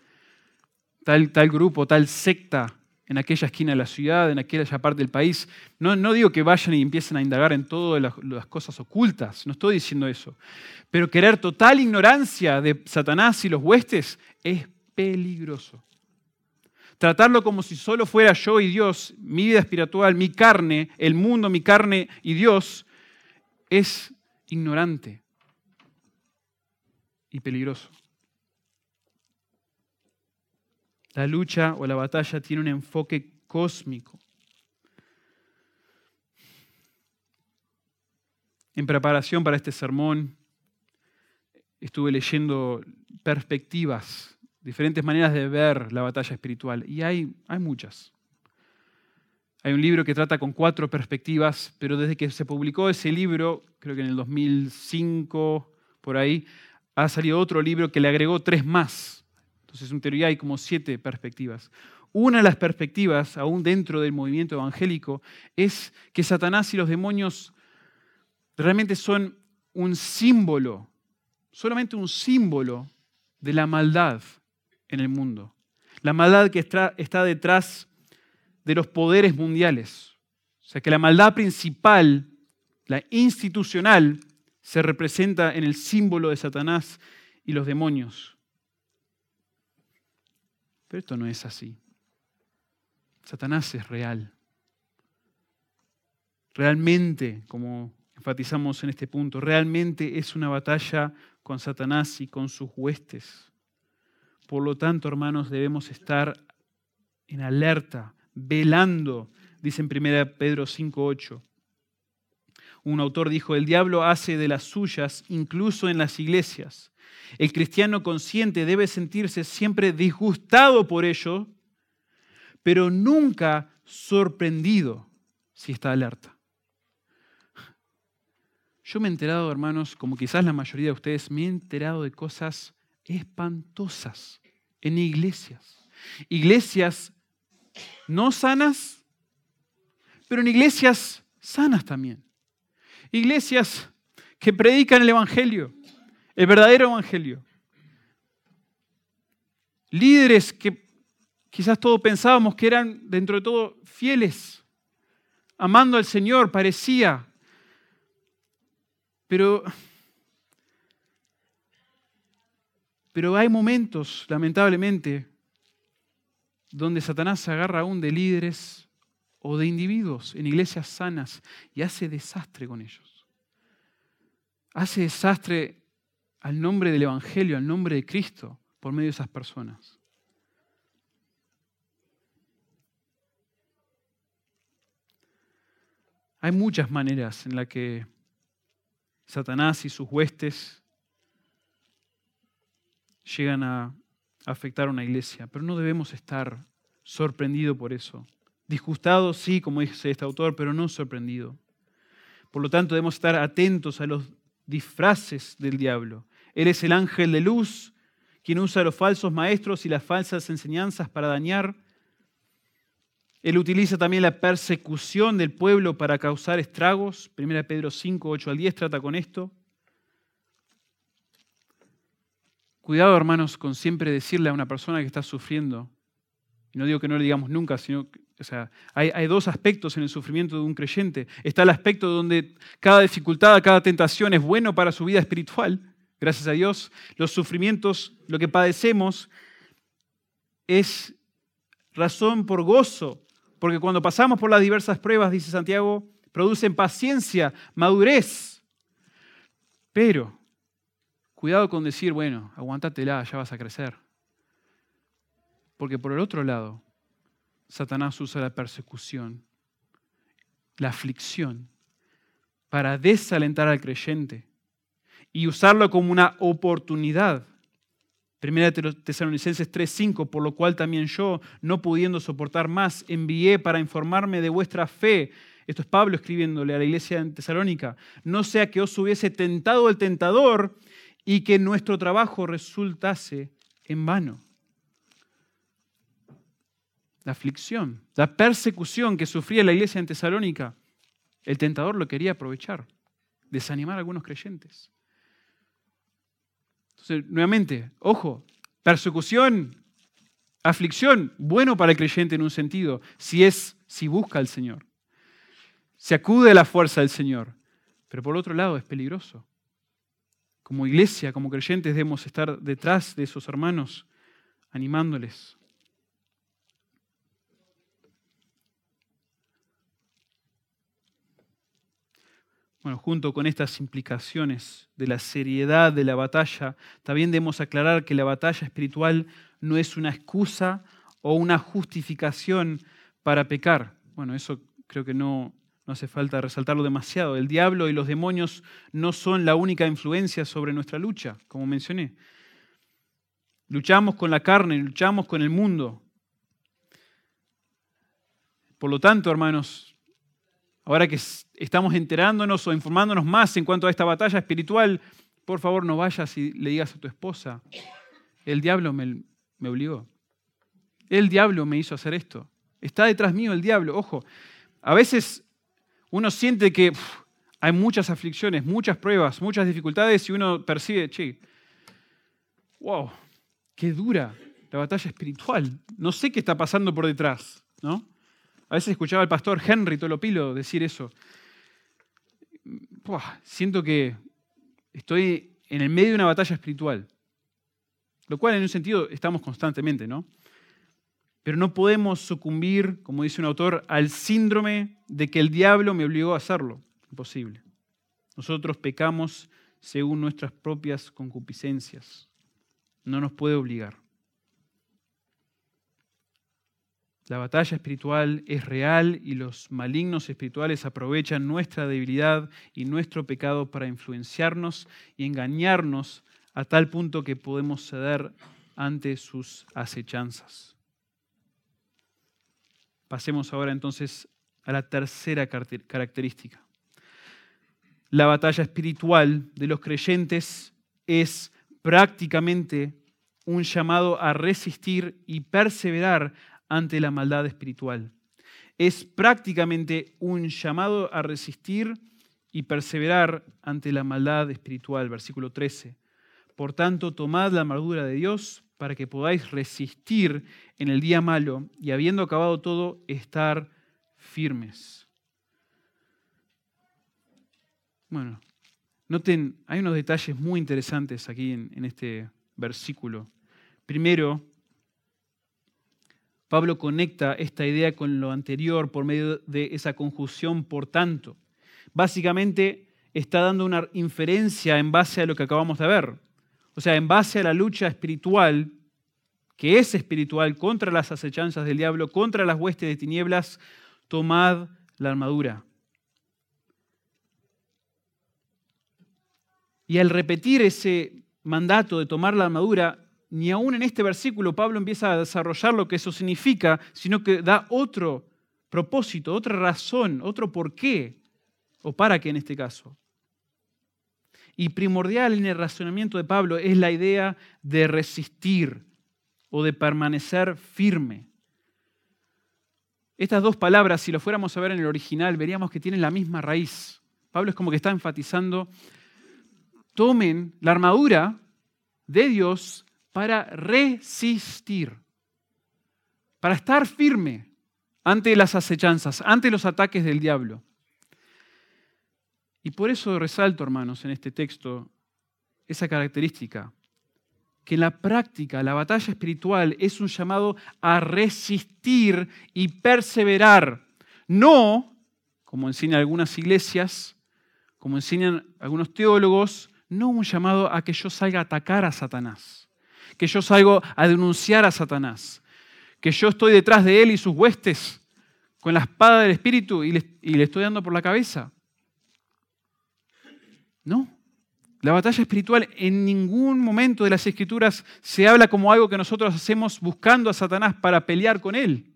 Speaker 1: tal, tal grupo, tal secta en aquella esquina de la ciudad, en aquella parte del país. No, no digo que vayan y empiecen a indagar en todas las, las cosas ocultas, no estoy diciendo eso. Pero querer total ignorancia de Satanás y los huestes es peligroso tratarlo como si solo fuera yo y Dios, mi vida espiritual, mi carne, el mundo, mi carne y Dios, es ignorante y peligroso. La lucha o la batalla tiene un enfoque cósmico. En preparación para este sermón, estuve leyendo perspectivas diferentes maneras de ver la batalla espiritual. Y hay, hay muchas. Hay un libro que trata con cuatro perspectivas, pero desde que se publicó ese libro, creo que en el 2005, por ahí, ha salido otro libro que le agregó tres más. Entonces, en teoría hay como siete perspectivas. Una de las perspectivas, aún dentro del movimiento evangélico, es que Satanás y los demonios realmente son un símbolo, solamente un símbolo de la maldad en el mundo. La maldad que está detrás de los poderes mundiales. O sea que la maldad principal, la institucional, se representa en el símbolo de Satanás y los demonios. Pero esto no es así. Satanás es real. Realmente, como enfatizamos en este punto, realmente es una batalla con Satanás y con sus huestes. Por lo tanto, hermanos, debemos estar en alerta, velando, dice en 1 Pedro 5.8. Un autor dijo, el diablo hace de las suyas incluso en las iglesias. El cristiano consciente debe sentirse siempre disgustado por ello, pero nunca sorprendido si está alerta. Yo me he enterado, hermanos, como quizás la mayoría de ustedes, me he enterado de cosas espantosas en iglesias. Iglesias no sanas, pero en iglesias sanas también. Iglesias que predican el Evangelio, el verdadero Evangelio. Líderes que quizás todos pensábamos que eran dentro de todo fieles, amando al Señor, parecía. Pero, pero hay momentos, lamentablemente, donde Satanás se agarra aún de líderes o de individuos en iglesias sanas y hace desastre con ellos. Hace desastre al nombre del Evangelio, al nombre de Cristo, por medio de esas personas. Hay muchas maneras en las que Satanás y sus huestes llegan a afectar a una iglesia, pero no debemos estar sorprendidos por eso. Disgustados, sí, como dice este autor, pero no sorprendido. Por lo tanto, debemos estar atentos a los disfraces del diablo. Él es el ángel de luz, quien usa los falsos maestros y las falsas enseñanzas para dañar. Él utiliza también la persecución del pueblo para causar estragos. 1 Pedro 5, 8 al 10 trata con esto. Cuidado, hermanos, con siempre decirle a una persona que está sufriendo, no digo que no le digamos nunca, sino que o sea, hay, dos aspectos en el sufrimiento de un creyente. Está el aspecto donde cada dificultad, cada tentación es bueno para su vida espiritual, gracias a Dios. Los sufrimientos, lo que padecemos, es razón por gozo, porque cuando pasamos por las diversas pruebas, dice Santiago, producen paciencia, madurez. Pero Cuidado con decir, bueno, aguántatela, ya vas a crecer. Porque por el otro lado, Satanás usa la persecución, la aflicción, para desalentar al creyente y usarlo como una oportunidad. Primera Tesalonicenses 3:5, por lo cual también yo, no pudiendo soportar más, envié para informarme de vuestra fe. Esto es Pablo escribiéndole a la iglesia en Tesalónica. No sea que os hubiese tentado el tentador y que nuestro trabajo resultase en vano. La aflicción, la persecución que sufría la iglesia en Tesalónica, el tentador lo quería aprovechar, desanimar a algunos creyentes. Entonces, nuevamente, ojo, persecución, aflicción, bueno para el creyente en un sentido, si es, si busca al Señor, se acude a la fuerza del Señor, pero por otro lado es peligroso como iglesia, como creyentes, debemos estar detrás de esos hermanos, animándoles. Bueno, junto con estas implicaciones de la seriedad de la batalla, también debemos aclarar que la batalla espiritual no es una excusa o una justificación para pecar. Bueno, eso creo que no, no hace falta resaltarlo demasiado. El diablo y los demonios no son la única influencia sobre nuestra lucha, como mencioné. Luchamos con la carne, luchamos con el mundo. Por lo tanto, hermanos, ahora que estamos enterándonos o informándonos más en cuanto a esta batalla espiritual, por favor no vayas y le digas a tu esposa, el diablo me, obligó. El diablo me hizo hacer esto. Está detrás mío el diablo. Ojo, a veces uno siente que hay muchas aflicciones, muchas pruebas, muchas dificultades y uno percibe, che, wow, qué dura la batalla espiritual. No sé qué está pasando por detrás, ¿no? A veces escuchaba al pastor Henry Tolopilo decir eso. siento que estoy en el medio de una batalla espiritual. Lo cual en un sentido estamos constantemente, ¿no? Pero no podemos sucumbir, como dice un autor, al síndrome de que el diablo me obligó a hacerlo. Imposible. Nosotros pecamos según nuestras propias concupiscencias. No nos puede obligar. La batalla espiritual es real y los malignos espirituales aprovechan nuestra debilidad y nuestro pecado para influenciarnos y engañarnos a tal punto que podemos ceder ante sus acechanzas. Pasemos ahora entonces a la tercera característica. La batalla espiritual de los creyentes es prácticamente un llamado a resistir y perseverar ante la maldad espiritual. Es prácticamente un llamado a resistir y perseverar ante la maldad espiritual. Versículo 13. Por tanto, tomad la armadura de Dios para que podáis resistir en el día malo y habiendo acabado todo, estar firmes. Bueno, noten, hay unos detalles muy interesantes aquí en, en este versículo. Primero, Pablo conecta esta idea con lo anterior por medio de esa conjunción por tanto. Básicamente está dando una inferencia en base a lo que acabamos de ver. O sea, en base a la lucha espiritual, que es espiritual, contra las acechanzas del diablo, contra las huestes de tinieblas, tomad la armadura. Y al repetir ese mandato de tomar la armadura, ni aún en este versículo Pablo empieza a desarrollar lo que eso significa, sino que da otro propósito, otra razón, otro por qué, o para qué en este caso. Y primordial en el razonamiento de Pablo es la idea de resistir o de permanecer firme. Estas dos palabras, si lo fuéramos a ver en el original, veríamos que tienen la misma raíz. Pablo es como que está enfatizando, tomen la armadura de Dios para resistir, para estar firme ante las acechanzas, ante los ataques del diablo. Y por eso resalto, hermanos, en este texto esa característica, que en la práctica la batalla espiritual es un llamado a resistir y perseverar, no, como enseñan algunas iglesias, como enseñan algunos teólogos, no un llamado a que yo salga a atacar a Satanás que yo salgo a denunciar a Satanás, que yo estoy detrás de él y sus huestes con la espada del Espíritu y le, estoy dando por la cabeza. No. La batalla espiritual en ningún momento de las escrituras se habla como algo que nosotros hacemos buscando a Satanás para pelear con él.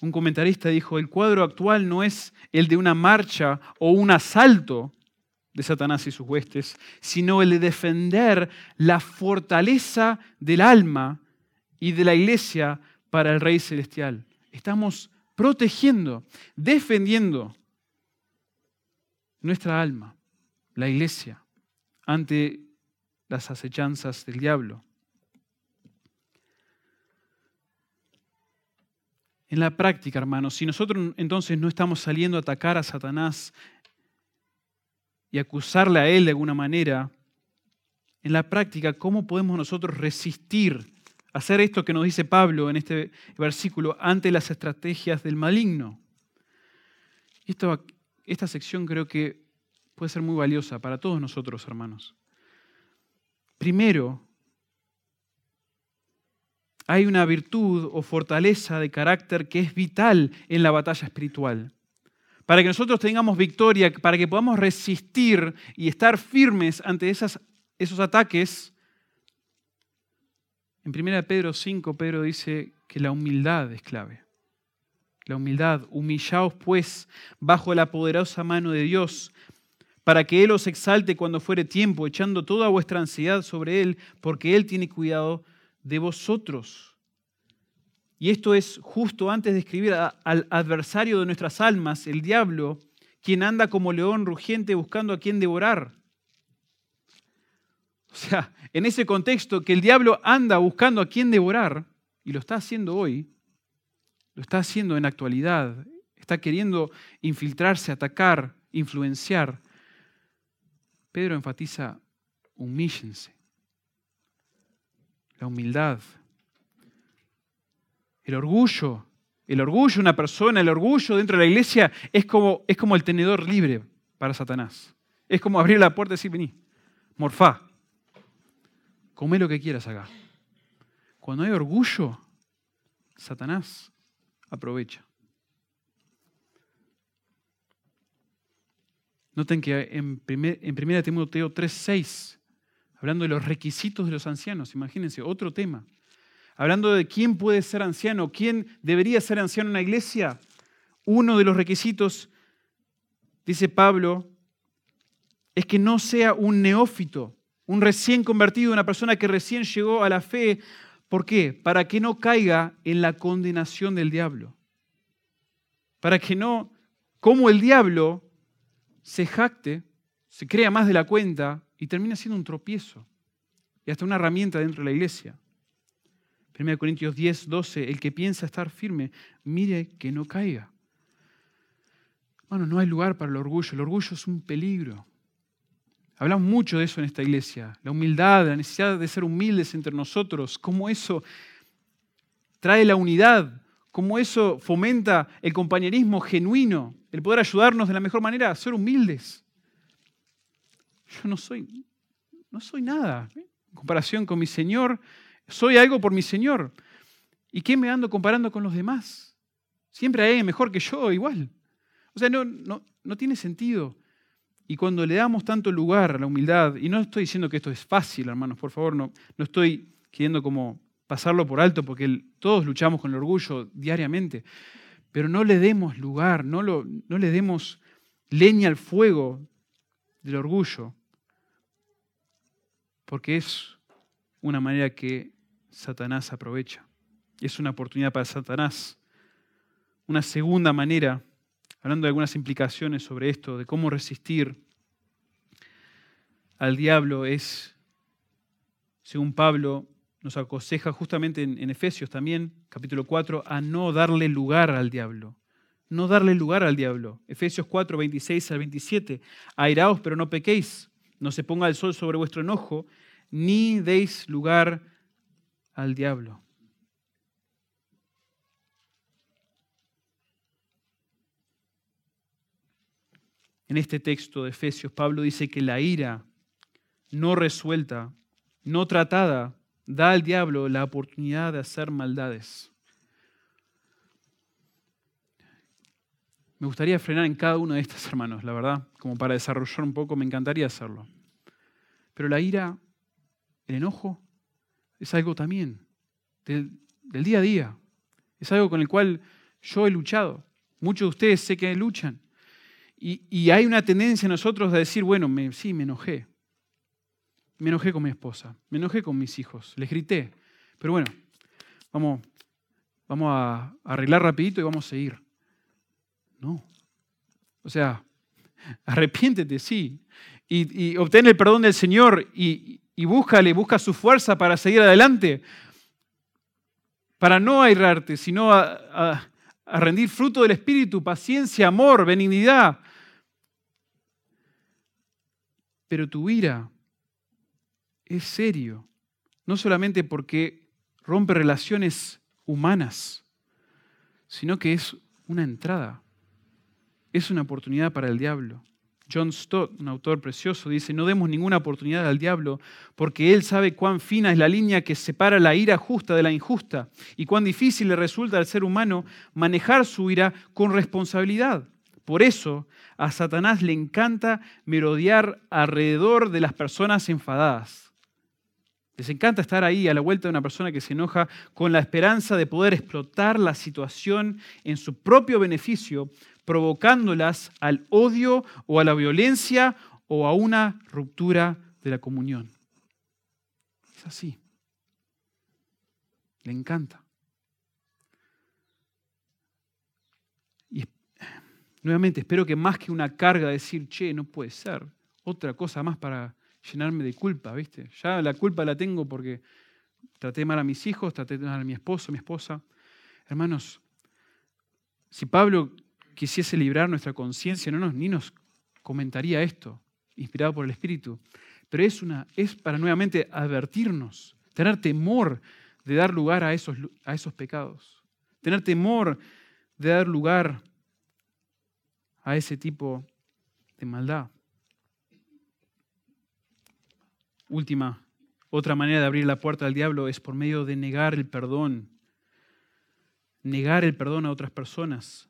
Speaker 1: Un comentarista dijo, el cuadro actual no es el de una marcha o un asalto de Satanás y sus huestes, sino el de defender la fortaleza del alma y de la iglesia para el Rey Celestial. Estamos protegiendo, defendiendo nuestra alma, la iglesia, ante las acechanzas del diablo. En la práctica, hermanos, si nosotros entonces no estamos saliendo a atacar a Satanás y acusarle a él de alguna manera, en la práctica, ¿cómo podemos nosotros resistir, hacer esto que nos dice Pablo en este versículo, ante las estrategias del maligno? Esto, esta sección creo que puede ser muy valiosa para todos nosotros, hermanos. Primero, hay una virtud o fortaleza de carácter que es vital en la batalla espiritual. para que nosotros tengamos victoria, para que podamos resistir y estar firmes ante esas, esos ataques, en 1 Pedro 5, Pedro dice que la humildad es clave. La humildad, humillaos pues bajo la poderosa mano de Dios, para que Él os exalte cuando fuere tiempo, echando toda vuestra ansiedad sobre Él, porque Él tiene cuidado de vosotros. Y esto es justo antes de escribir al adversario de nuestras almas, el diablo, quien anda como león rugiente buscando a quien devorar. O sea, en ese contexto que el diablo anda buscando a quien devorar, y lo está haciendo hoy, lo está haciendo en actualidad, está queriendo infiltrarse, atacar, influenciar. Pedro enfatiza, humíllense, la humildad, el orgullo, el orgullo de una persona, el orgullo dentro de la iglesia es como, es como el tenedor libre para Satanás. Es como abrir la puerta y decir, vení, morfá, come lo que quieras acá. Cuando hay orgullo, Satanás aprovecha. Noten que en, primer, en 1 Timoteo 3:6, hablando de los requisitos de los ancianos, imagínense, otro tema hablando de quién puede ser anciano, quién debería ser anciano en una iglesia, uno de los requisitos, dice Pablo, es que no sea un neófito, un recién convertido, una persona que recién llegó a la fe. ¿Por qué? Para que no caiga en la condenación del diablo. Para que no, como el diablo se jacte, se crea más de la cuenta y termina siendo un tropiezo y hasta una herramienta dentro de la iglesia. 1 Corintios 10, 12, el que piensa estar firme, mire que no caiga. Bueno, no hay lugar para el orgullo. El orgullo es un peligro. Hablamos mucho de eso en esta iglesia. La humildad, la necesidad de ser humildes entre nosotros, cómo eso trae la unidad, cómo eso fomenta el compañerismo genuino, el poder ayudarnos de la mejor manera ser humildes. Yo no soy, no soy nada ¿eh? en comparación con mi Señor soy algo por mi Señor. ¿Y qué me ando comparando con los demás? Siempre hay mejor que yo, igual. O sea, no, no, no tiene sentido. Y cuando le damos tanto lugar a la humildad, y no estoy diciendo que esto es fácil, hermanos, por favor, no, no estoy queriendo como pasarlo por alto, porque todos luchamos con el orgullo diariamente, pero no le demos lugar, no, lo, no le demos leña al fuego del orgullo, porque es una manera que Satanás aprovecha. Es una oportunidad para Satanás. Una segunda manera, hablando de algunas implicaciones sobre esto, de cómo resistir al diablo, es, según Pablo nos aconseja justamente en, Efesios también, capítulo 4, a no darle lugar al diablo. No darle lugar al diablo. Efesios 4, 26 al 27. Airaos, pero no pequéis. No se ponga el sol sobre vuestro enojo, ni deis lugar al diablo. En este texto de Efesios, Pablo dice que la ira no resuelta, no tratada, da al diablo la oportunidad de hacer maldades. Me gustaría frenar en cada uno de estos hermanos, la verdad, como para desarrollar un poco, me encantaría hacerlo. Pero la ira, el enojo, es algo también del, día a día. Es algo con el cual yo he luchado. Muchos de ustedes sé que luchan. Y, hay una tendencia en nosotros de decir, bueno, me, sí, me enojé. Me enojé con mi esposa, me enojé con mis hijos, les grité. Pero bueno, vamos, vamos a arreglar rapidito y vamos a seguir. No. O sea, arrepiéntete, sí. Y, y obtén el perdón del Señor y, búscale, busca su fuerza para seguir adelante, para no airrarte, sino a, rendir fruto del Espíritu, paciencia, amor, benignidad. Pero tu ira es serio, no solamente porque rompe relaciones humanas, sino que es una entrada, es una oportunidad para el diablo. John Stott, un autor precioso, dice, no demos ninguna oportunidad al diablo porque él sabe cuán fina es la línea que separa la ira justa de la injusta y cuán difícil le resulta al ser humano manejar su ira con responsabilidad. Por eso a Satanás le encanta merodear alrededor de las personas enfadadas. Les encanta estar ahí a la vuelta de una persona que se enoja con la esperanza de poder explotar la situación en su propio beneficio, provocándolas al odio o a la violencia o a una ruptura de la comunión. Es así. Le encanta. Nuevamente, espero que más que una carga decir, che, no puede ser, otra cosa más para llenarme de culpa, ¿viste? Ya la culpa la tengo porque traté mal a mis hijos, traté mal a mi esposo, mi esposa. Hermanos, si Pablo quisiese librar nuestra conciencia, no nos, ni nos comentaría esto, inspirado por el Espíritu. Pero es, una, es para nuevamente advertirnos, tener temor de dar lugar a esos, a esos pecados, tener temor de dar lugar a ese tipo de maldad. Última, otra manera de abrir la puerta al diablo es por medio de negar el perdón. Negar el perdón a otras personas.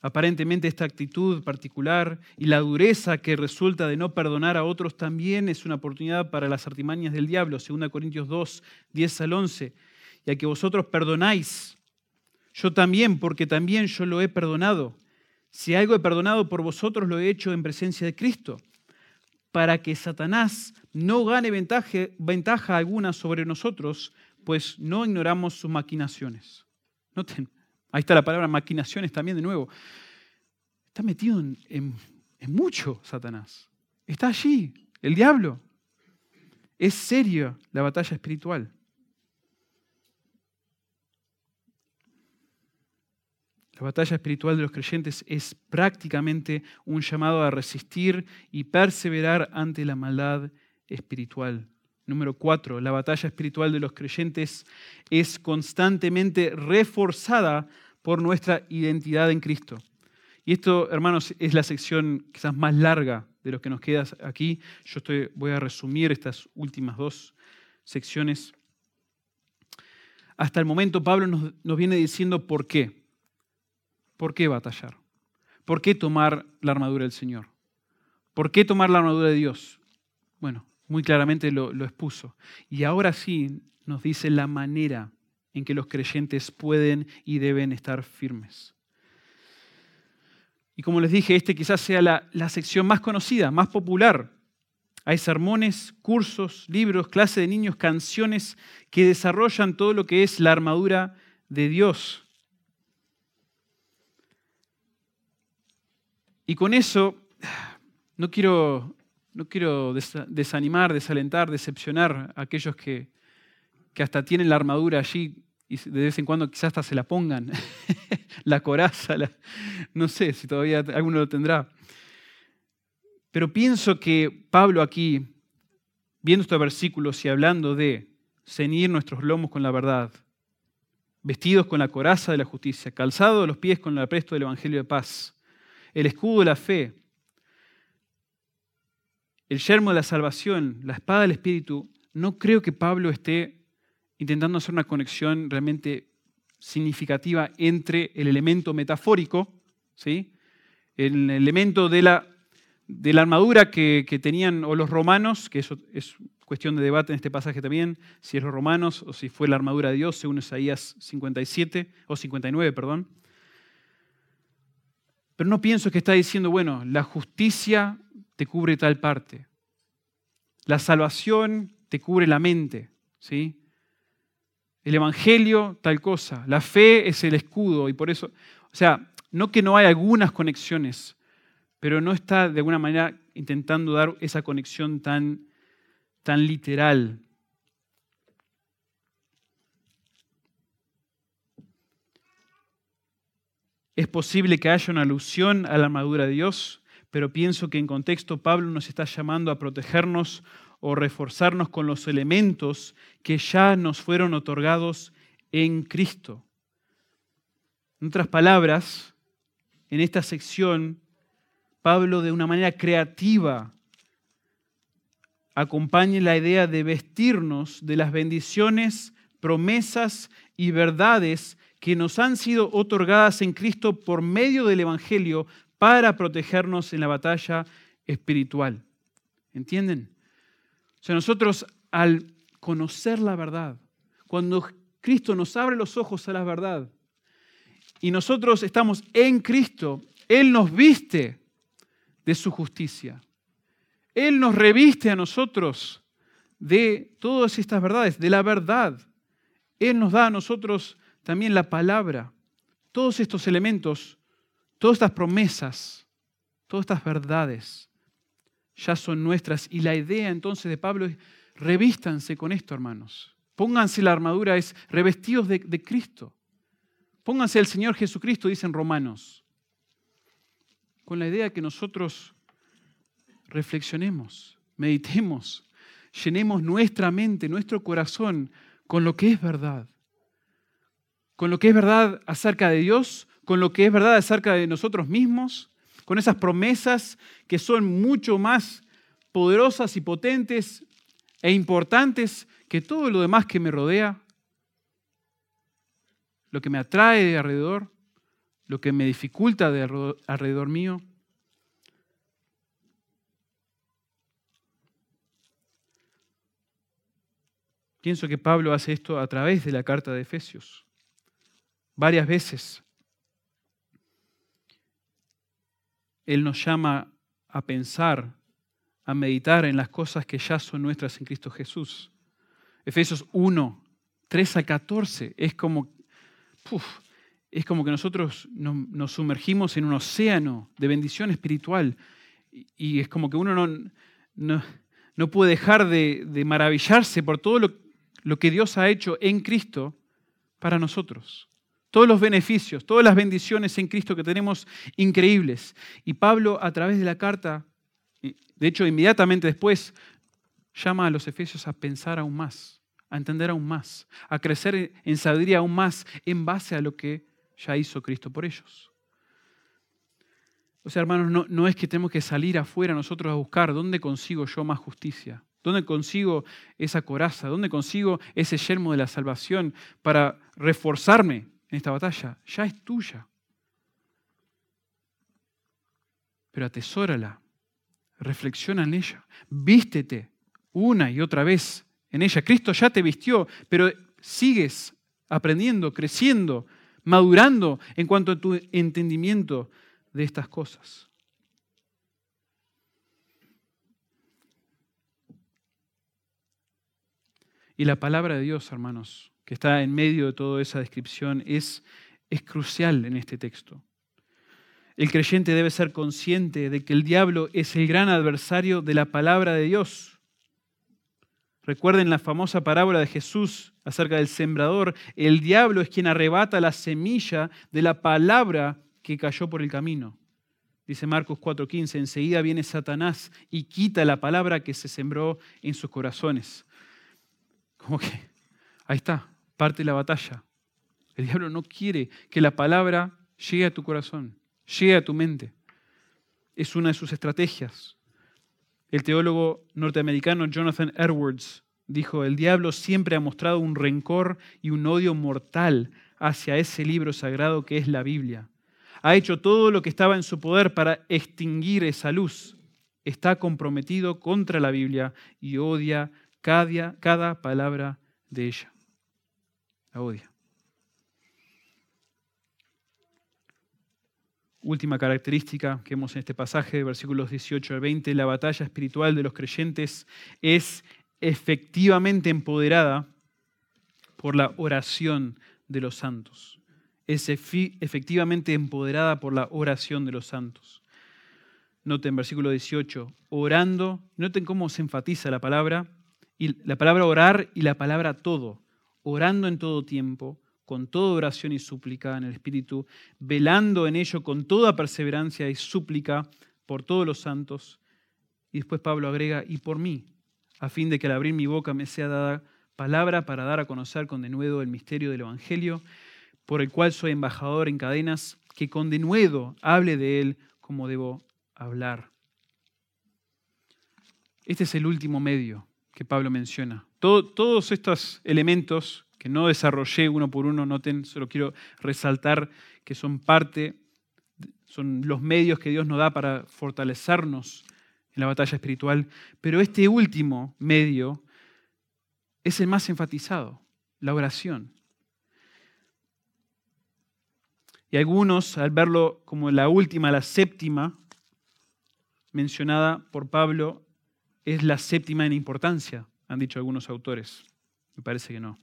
Speaker 1: Aparentemente esta actitud particular y la dureza que resulta de no perdonar a otros también es una oportunidad para las artimañas del diablo, 2 Corintios 2, 10 al 11. Y a que vosotros perdonáis, yo también, porque también yo lo he perdonado. Si algo he perdonado por vosotros, lo he hecho en presencia de Cristo, para que Satanás no gane ventaja, alguna sobre nosotros, pues no ignoramos sus maquinaciones. Noten, Ahí está la palabra maquinaciones también de nuevo. Está metido en, mucho Satanás. Está allí, el diablo. Es seria la batalla espiritual. La batalla espiritual de los creyentes es prácticamente un llamado a resistir y perseverar ante la maldad espiritual. Número cuatro, la batalla espiritual de los creyentes es constantemente reforzada por nuestra identidad en Cristo. Y esto, hermanos, es la sección quizás más larga de lo que nos queda aquí. Yo estoy, voy a resumir estas últimas dos secciones. Hasta el momento Pablo nos, nos viene diciendo por qué. ¿Por qué batallar? ¿Por qué tomar la armadura del Señor? ¿Por qué tomar la armadura de Dios? Bueno, muy claramente lo, expuso. Y ahora sí nos dice la manera en que los creyentes pueden y deben estar firmes. Y como les dije, este quizás sea la, la sección más conocida, más popular. Hay sermones, cursos, libros, clases de niños, canciones que desarrollan todo lo que es la armadura de Dios. Y con eso, no quiero no quiero desanimar, desalentar, decepcionar a aquellos que, hasta tienen la armadura allí y de vez en cuando quizás hasta se la pongan, la coraza, no sé si todavía alguno lo tendrá. Pero pienso que Pablo aquí, viendo estos versículos y hablando de ceñir nuestros lomos con la verdad, vestidos con la coraza de la justicia, calzados los pies con el apresto del Evangelio de paz, el escudo de la fe, el yermo de la salvación, la espada del Espíritu, no creo que Pablo esté intentando hacer una conexión realmente significativa entre el elemento metafórico, ¿sí? el elemento de la, de la armadura que, tenían o los romanos, que eso es cuestión de debate en este pasaje también, si es los romanos o si fue la armadura de Dios, según Isaías 57 o 59, perdón. Pero no pienso que está diciendo, bueno, la justicia te cubre tal parte. La salvación te cubre la mente, ¿sí? El evangelio tal cosa, la fe es el escudo y por eso, o sea, no que no hay algunas conexiones, pero no está de alguna manera intentando dar esa conexión tan, tan literal. Es posible que haya una alusión a la armadura de Dios, pero pienso que en contexto Pablo nos está llamando a protegernos o reforzarnos con los elementos que ya nos fueron otorgados en Cristo. En otras palabras, en esta sección, Pablo de una manera creativa acompaña la idea de vestirnos de las bendiciones, promesas y verdades que nos han sido otorgadas en Cristo por medio del Evangelio para protegernos en la batalla espiritual. ¿Entienden? O sea, nosotros al conocer la verdad, cuando Cristo nos abre los ojos a la verdad y nosotros estamos en Cristo, Él nos viste de su justicia. Él nos reviste a nosotros de todas estas verdades, de la verdad. Él nos da a nosotros también la palabra. Todos estos elementos, todas estas promesas, todas estas verdades ya son nuestras. Y la idea entonces de Pablo es, revístanse con esto, hermanos. Pónganse la armadura, es revestidos de, Cristo. Pónganse el Señor Jesucristo, dicen Romanos. Con la idea de que nosotros reflexionemos, meditemos, llenemos nuestra mente, nuestro corazón con lo que es verdad. Con lo que es verdad acerca de Dios, con lo que es verdad acerca de nosotros mismos, con esas promesas que son mucho más poderosas y potentes e importantes que todo lo demás que me rodea, lo que me atrae de alrededor, lo que me dificulta de alrededor mío. Pienso que Pablo hace esto a través de la carta de Efesios, varias veces. Él nos llama a pensar, a meditar en las cosas que ya son nuestras en Cristo Jesús. Efesios 1, 3 a 14, es como, es como que nosotros nos, sumergimos en un océano de bendición espiritual y es como que uno no, no, puede dejar de, de maravillarse por todo lo, lo que Dios ha hecho en Cristo para nosotros. Todos los beneficios, todas las bendiciones en Cristo que tenemos increíbles. Y Pablo a través de la carta, de hecho inmediatamente después, llama a los efesios a pensar aún más, a entender aún más, a crecer en sabiduría aún más en base a lo que ya hizo Cristo por ellos. O sea, hermanos, no, es que tenemos que salir afuera nosotros a buscar dónde consigo yo más justicia, ¿Dónde consigo esa coraza? ¿Dónde consigo ese yermo de la salvación para reforzarme en esta batalla? Ya es tuya. Pero atesórala, reflexiona en ella, vístete una y otra vez en ella. Cristo ya te vistió, pero sigues aprendiendo, creciendo, madurando en cuanto a tu entendimiento de estas cosas. Y la palabra de Dios, hermanos, que está en medio de toda esa descripción, es, es crucial en este texto. El creyente debe ser consciente de que el diablo es el gran adversario de la palabra de Dios. Recuerden la famosa parábola de Jesús acerca del sembrador. El diablo es quien arrebata la semilla de la palabra que cayó por el camino. Dice Marcos 4:15, enseguida viene Satanás y quita la palabra que se sembró en sus corazones. Como que ahí está, parte la batalla. El diablo no quiere que la palabra llegue a tu corazón, llegue a tu mente. Es una de sus estrategias. El teólogo norteamericano Jonathan Edwards dijo, el diablo siempre ha mostrado un rencor y un odio mortal hacia ese libro sagrado que es la Biblia. Ha hecho todo lo que estaba en su poder para extinguir esa luz. Está comprometido contra la Biblia y odia cada palabra de ella. La odia. Última característica que vemos en este pasaje, versículos 18 al 20, la batalla espiritual de los creyentes es efectivamente empoderada por la oración de los santos. Es efectivamente empoderada por la oración de los santos. Noten versículo 18, orando, noten cómo se enfatiza la palabra, y la palabra orar y la palabra todo, orando en todo tiempo, con toda oración y súplica en el Espíritu, velando en ello con toda perseverancia y súplica por todos los santos. Y después Pablo agrega, y por mí, a fin de que al abrir mi boca me sea dada palabra para dar a conocer con denuedo el misterio del Evangelio, por el cual soy embajador en cadenas, que con denuedo hable de él como debo hablar. Este es el último medio que Pablo menciona. Todos estos elementos que no desarrollé uno por uno, noten, solo quiero resaltar que son parte son los medios que Dios nos da para fortalecernos en la batalla espiritual, pero este último medio es el más enfatizado, la oración. Y algunos, al verlo como la última, la séptima, mencionada por Pablo, es la séptima en importancia, han dicho algunos autores. Me parece que no.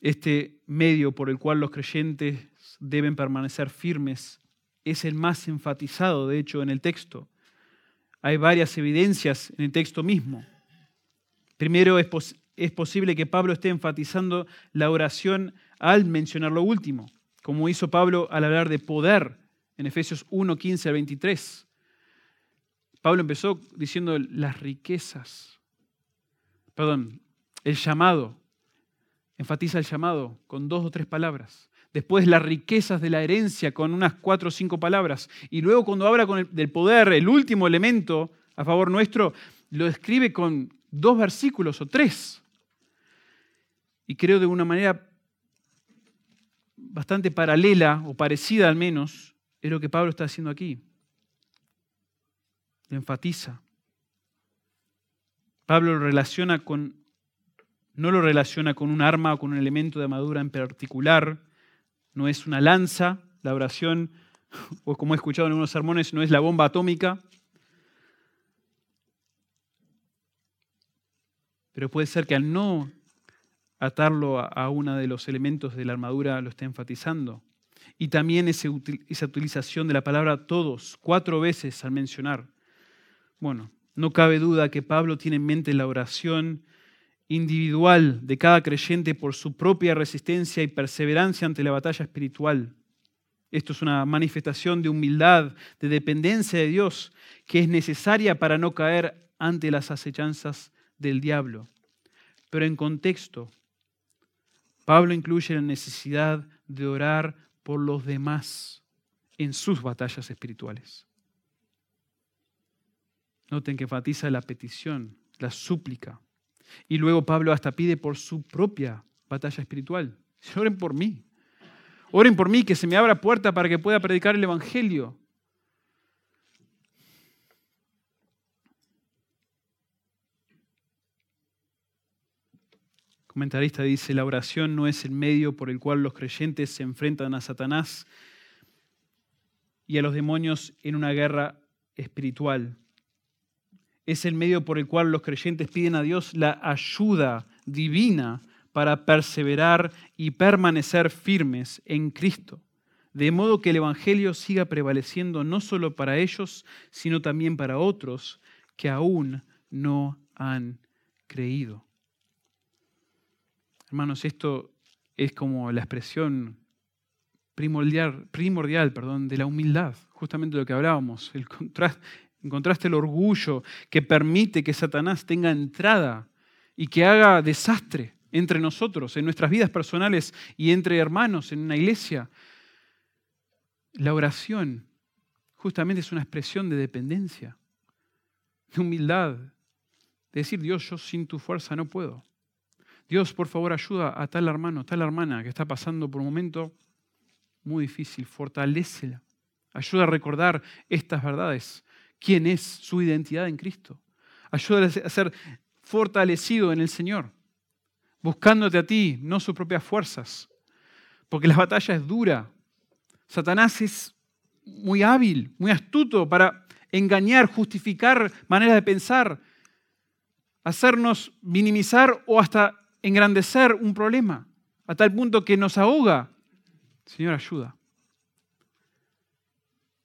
Speaker 1: Este medio por el cual los creyentes deben permanecer firmes es el más enfatizado, de hecho, en el texto. Hay varias evidencias en el texto mismo. Primero, es, es posible que Pablo esté enfatizando la oración al mencionar lo último, como hizo Pablo al hablar de poder en Efesios 1, 15 al 23. Pablo empezó diciendo las riquezas, perdón, el llamado, enfatiza el llamado con dos o tres palabras. Después las riquezas de la herencia con unas cuatro o cinco palabras. Y luego cuando habla del poder, el último elemento a favor nuestro, lo describe con dos versículos o tres. Y creo de una manera bastante paralela o parecida al menos, es lo que Pablo está haciendo aquí. Enfatiza. Pablo lo relaciona con, no lo relaciona con un arma o con un elemento de armadura en particular, no es una lanza, la oración, o como he escuchado en algunos sermones, no es la bomba atómica. Pero puede ser que al no atarlo a uno de los elementos de la armadura lo esté enfatizando. Y también esa utilización de la palabra todos, cuatro veces al mencionar. Bueno, no cabe duda que Pablo tiene en mente la oración individual de cada creyente por su propia resistencia y perseverancia ante la batalla espiritual. Esto es una manifestación de humildad, de dependencia de Dios, que es necesaria para no caer ante las acechanzas del diablo. Pero en contexto, Pablo incluye la necesidad de orar por los demás en sus batallas espirituales. Noten que enfatiza la petición, la súplica. Y luego Pablo hasta pide por su propia batalla espiritual. Oren por mí. Oren por mí, que se me abra puerta para que pueda predicar el Evangelio. El comentarista dice, la oración no es el medio por el cual los creyentes se enfrentan a Satanás y a los demonios en una guerra espiritual es el medio por el cual los creyentes piden a Dios la ayuda divina para perseverar y permanecer firmes en Cristo, de modo que el Evangelio siga prevaleciendo no solo para ellos, sino también para otros que aún no han creído. Hermanos, esto es como la expresión primordial, primordial perdón, de la humildad, justamente lo que hablábamos, el contraste, Encontraste el orgullo que permite que Satanás tenga entrada y que haga desastre entre nosotros, en nuestras vidas personales y entre hermanos en una iglesia. La oración justamente es una expresión de dependencia, de humildad, de decir, Dios, yo sin tu fuerza no puedo. Dios, por favor, ayuda a tal hermano, tal hermana que está pasando por un momento muy difícil, fortalecela. Ayuda a recordar estas verdades quién es su identidad en Cristo. Ayúdale a ser fortalecido en el Señor, buscándote a ti, no sus propias fuerzas, porque la batalla es dura. Satanás es muy hábil, muy astuto para engañar, justificar maneras de pensar, hacernos minimizar o hasta engrandecer un problema, a tal punto que nos ahoga. Señor, ayuda.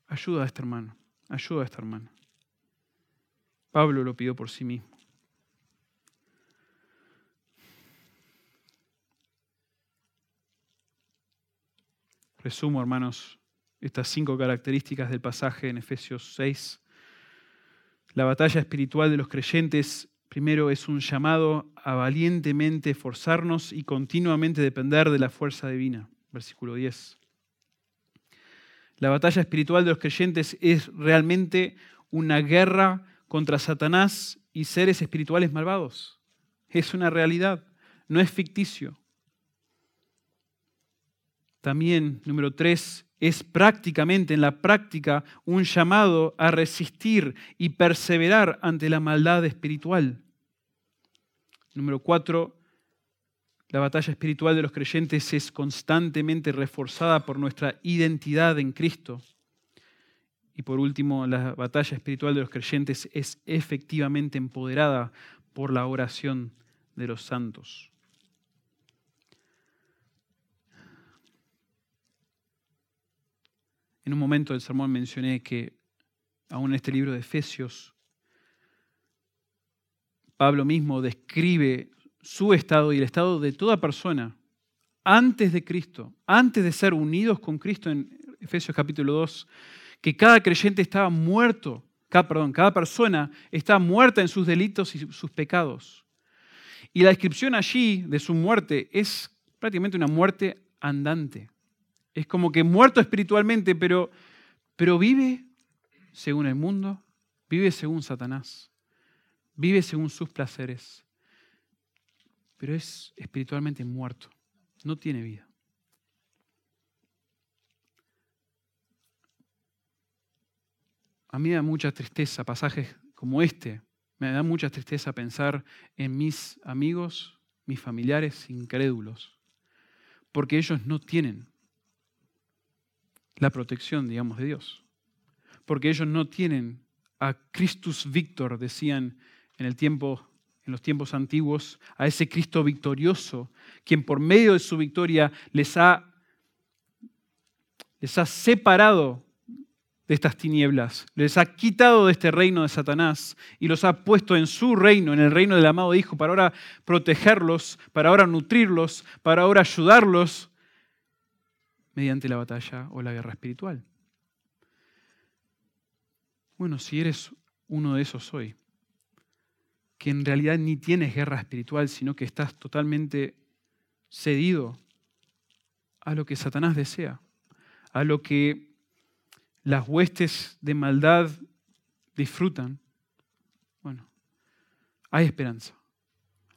Speaker 1: Ayuda a este hermano. Ayuda a esta hermana. Pablo lo pidió por sí mismo. Resumo, hermanos, estas cinco características del pasaje en Efesios 6. La batalla espiritual de los creyentes, primero, es un llamado a valientemente esforzarnos y continuamente depender de la fuerza divina. Versículo 10. La batalla espiritual de los creyentes es realmente una guerra contra Satanás y seres espirituales malvados. Es una realidad, no es ficticio. También, número tres, es prácticamente en la práctica un llamado a resistir y perseverar ante la maldad espiritual. Número cuatro, la batalla espiritual de los creyentes es constantemente reforzada por nuestra identidad en Cristo. Y por último, la batalla espiritual de los creyentes es efectivamente empoderada por la oración de los santos. En un momento del sermón mencioné que aún en este libro de Efesios, Pablo mismo describe su estado y el estado de toda persona antes de Cristo, antes de ser unidos con Cristo en Efesios capítulo 2, que cada creyente estaba muerto, cada, perdón, cada persona estaba muerta en sus delitos y sus pecados. Y la descripción allí de su muerte es prácticamente una muerte andante. Es como que muerto espiritualmente, pero, pero vive según el mundo, vive según Satanás, vive según sus placeres, pero es espiritualmente muerto, no tiene vida. A mí me da mucha tristeza pasajes como este, me da mucha tristeza pensar en mis amigos, mis familiares incrédulos, porque ellos no tienen la protección, digamos, de Dios. Porque ellos no tienen a Christus Victor, decían en el tiempo en los tiempos antiguos, a ese Cristo victorioso, quien por medio de su victoria les ha, les ha separado de estas tinieblas, les ha quitado de este reino de Satanás y los ha puesto en su reino, en el reino del amado Hijo, para ahora protegerlos, para ahora nutrirlos, para ahora ayudarlos mediante la batalla o la guerra espiritual. Bueno, si eres uno de esos hoy, que en realidad ni tienes guerra espiritual, sino que estás totalmente cedido a lo que Satanás desea, a lo que las huestes de maldad disfrutan, bueno, hay esperanza.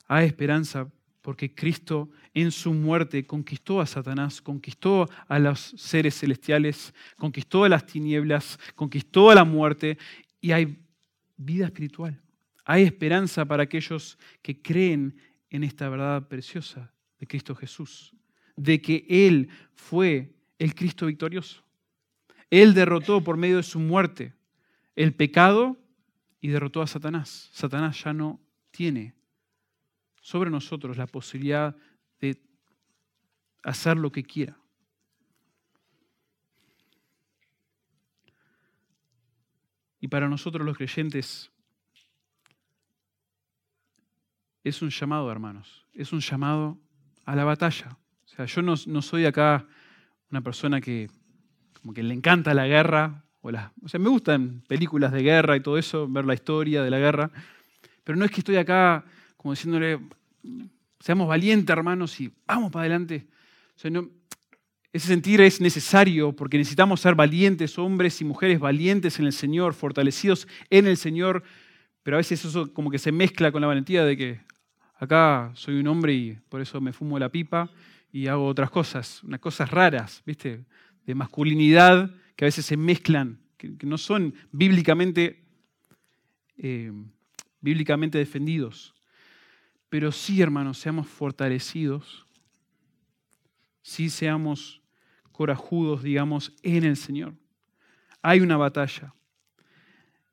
Speaker 1: Hay esperanza porque Cristo en su muerte conquistó a Satanás, conquistó a los seres celestiales, conquistó a las tinieblas, conquistó a la muerte y hay vida espiritual. Hay esperanza para aquellos que creen en esta verdad preciosa de Cristo Jesús, de que Él fue el Cristo victorioso. Él derrotó por medio de su muerte el pecado y derrotó a Satanás. Satanás ya no tiene sobre nosotros la posibilidad de hacer lo que quiera. Y para nosotros los creyentes es un llamado, hermanos, es un llamado a la batalla. O sea, yo no, soy acá una persona que como que le encanta la guerra, o, o sea, me gustan películas de guerra y todo eso, ver la historia de la guerra, pero no es que estoy acá como diciéndole, seamos valientes hermanos y vamos para adelante. ese sentir es necesario porque necesitamos ser valientes, hombres y mujeres valientes en el Señor, fortalecidos en el Señor, pero a veces eso como que se mezcla con la valentía de que acá soy un hombre y por eso me fumo la pipa y hago otras cosas, unas cosas raras, ¿viste? De masculinidad que a veces se mezclan, que, no son bíblicamente, eh, bíblicamente defendidos. Pero sí, hermanos, seamos fortalecidos, sí seamos corajudos, digamos, en el Señor. Hay una batalla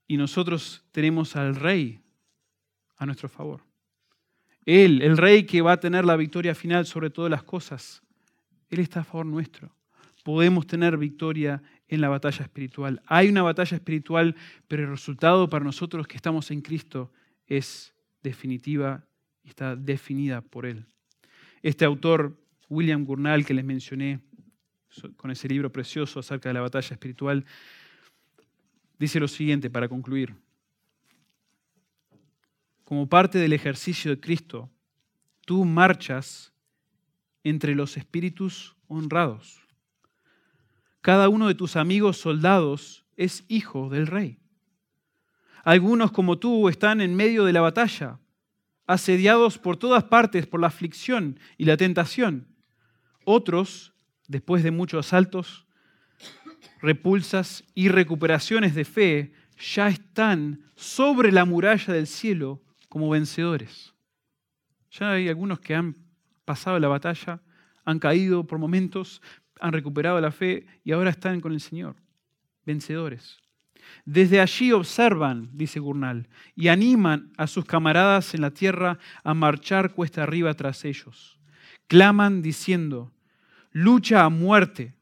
Speaker 1: y nosotros tenemos al Rey a nuestro favor. Él, el Rey que va a tener la victoria final sobre todas las cosas, Él está a favor nuestro. Podemos tener victoria en la batalla espiritual. Hay una batalla espiritual, pero el resultado para nosotros que estamos en Cristo es definitiva y está definida por Él. Este autor, William Gurnall, que les mencioné con ese libro precioso acerca de la batalla espiritual, dice lo siguiente para concluir. Como parte del ejercicio de Cristo, tú marchas entre los espíritus honrados. Cada uno de tus amigos soldados es hijo del rey. Algunos como tú están en medio de la batalla, asediados por todas partes por la aflicción y la tentación. Otros después de muchos asaltos, repulsas y recuperaciones de fe, ya están sobre la muralla del cielo como vencedores. Ya hay algunos que han pasado la batalla, han caído por momentos, han recuperado la fe y ahora están con el Señor, vencedores. Desde allí observan, dice Gurnal, y animan a sus camaradas en la tierra a marchar cuesta arriba tras ellos. Claman diciendo, lucha a muerte,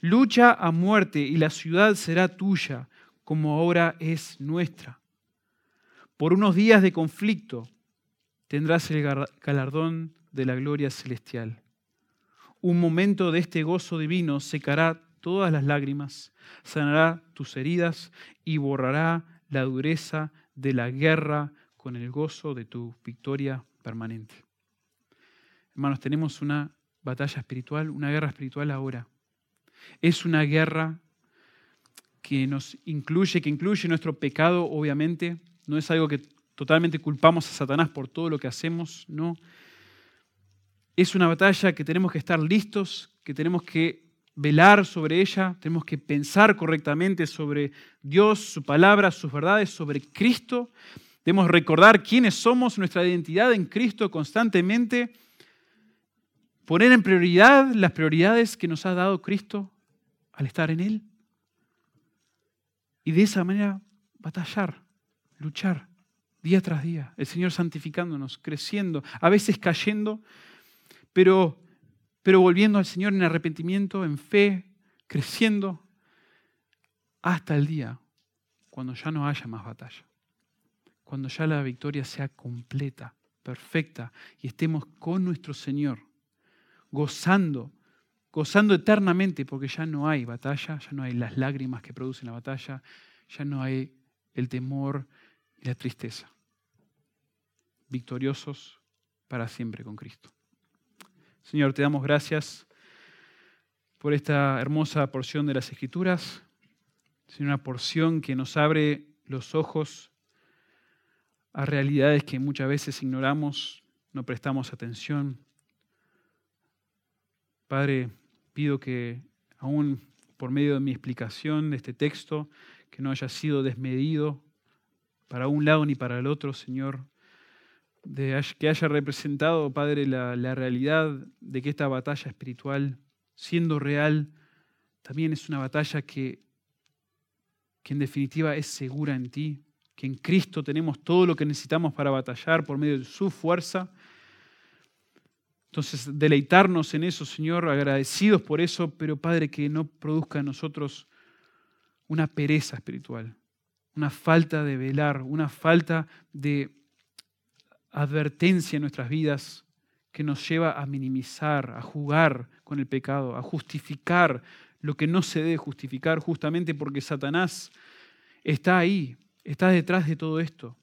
Speaker 1: lucha a muerte y la ciudad será tuya como ahora es nuestra. Por unos días de conflicto tendrás el galardón de la gloria celestial. Un momento de este gozo divino secará todas las lágrimas, sanará tus heridas y borrará la dureza de la guerra con el gozo de tu victoria permanente. Hermanos, tenemos una batalla espiritual, una guerra espiritual ahora. Es una guerra que nos incluye, que incluye nuestro pecado, obviamente. No es algo que totalmente culpamos a Satanás por todo lo que hacemos, no. Es una batalla que tenemos que estar listos, que tenemos que velar sobre ella, tenemos que pensar correctamente sobre Dios, su palabra, sus verdades, sobre Cristo. Debemos recordar quiénes somos, nuestra identidad en Cristo constantemente. Poner en prioridad las prioridades que nos ha dado Cristo al estar en Él. Y de esa manera batallar, luchar día tras día. El Señor santificándonos, creciendo, a veces cayendo, pero pero volviendo al Señor en arrepentimiento, en fe, creciendo, hasta el día cuando ya no haya más batalla, cuando ya la victoria sea completa, perfecta, y estemos con nuestro Señor, gozando, gozando eternamente, porque ya no hay batalla, ya no hay las lágrimas que producen la batalla, ya no hay el temor y la tristeza. Victoriosos para siempre con Cristo. Señor, te damos gracias por esta hermosa porción de las Escrituras. Señor, una porción que nos abre los ojos a realidades que muchas veces ignoramos, no prestamos atención. Padre, pido que aún por medio de mi explicación de este texto, que no haya sido desmedido para un lado ni para el otro, Señor, que haya representado, Padre, la, la realidad de que esta batalla espiritual, siendo real, también es una batalla que, que en definitiva es segura en ti, que en Cristo tenemos todo lo que necesitamos para batallar por medio de su fuerza. Entonces, deleitarnos en eso, Señor, agradecidos por eso, pero Padre, que no produzca en nosotros una pereza espiritual, una falta de velar, una falta de advertencia en nuestras vidas que nos lleva a minimizar, a jugar con el pecado, a justificar lo que no se debe justificar justamente porque Satanás está ahí, está detrás de todo esto.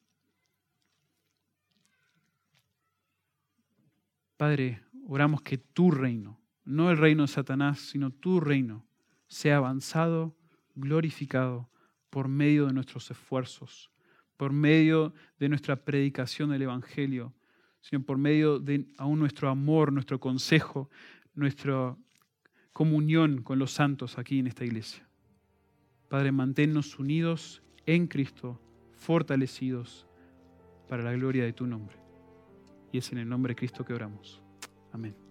Speaker 1: Padre, oramos que tu reino, no el reino de Satanás, sino tu reino, sea avanzado, glorificado por medio de nuestros esfuerzos por medio de nuestra predicación del Evangelio, sino por medio de aún nuestro amor, nuestro consejo, nuestra comunión con los santos aquí en esta iglesia. Padre, manténnos unidos en Cristo, fortalecidos para la gloria de tu nombre. Y es en el nombre de Cristo que oramos. Amén.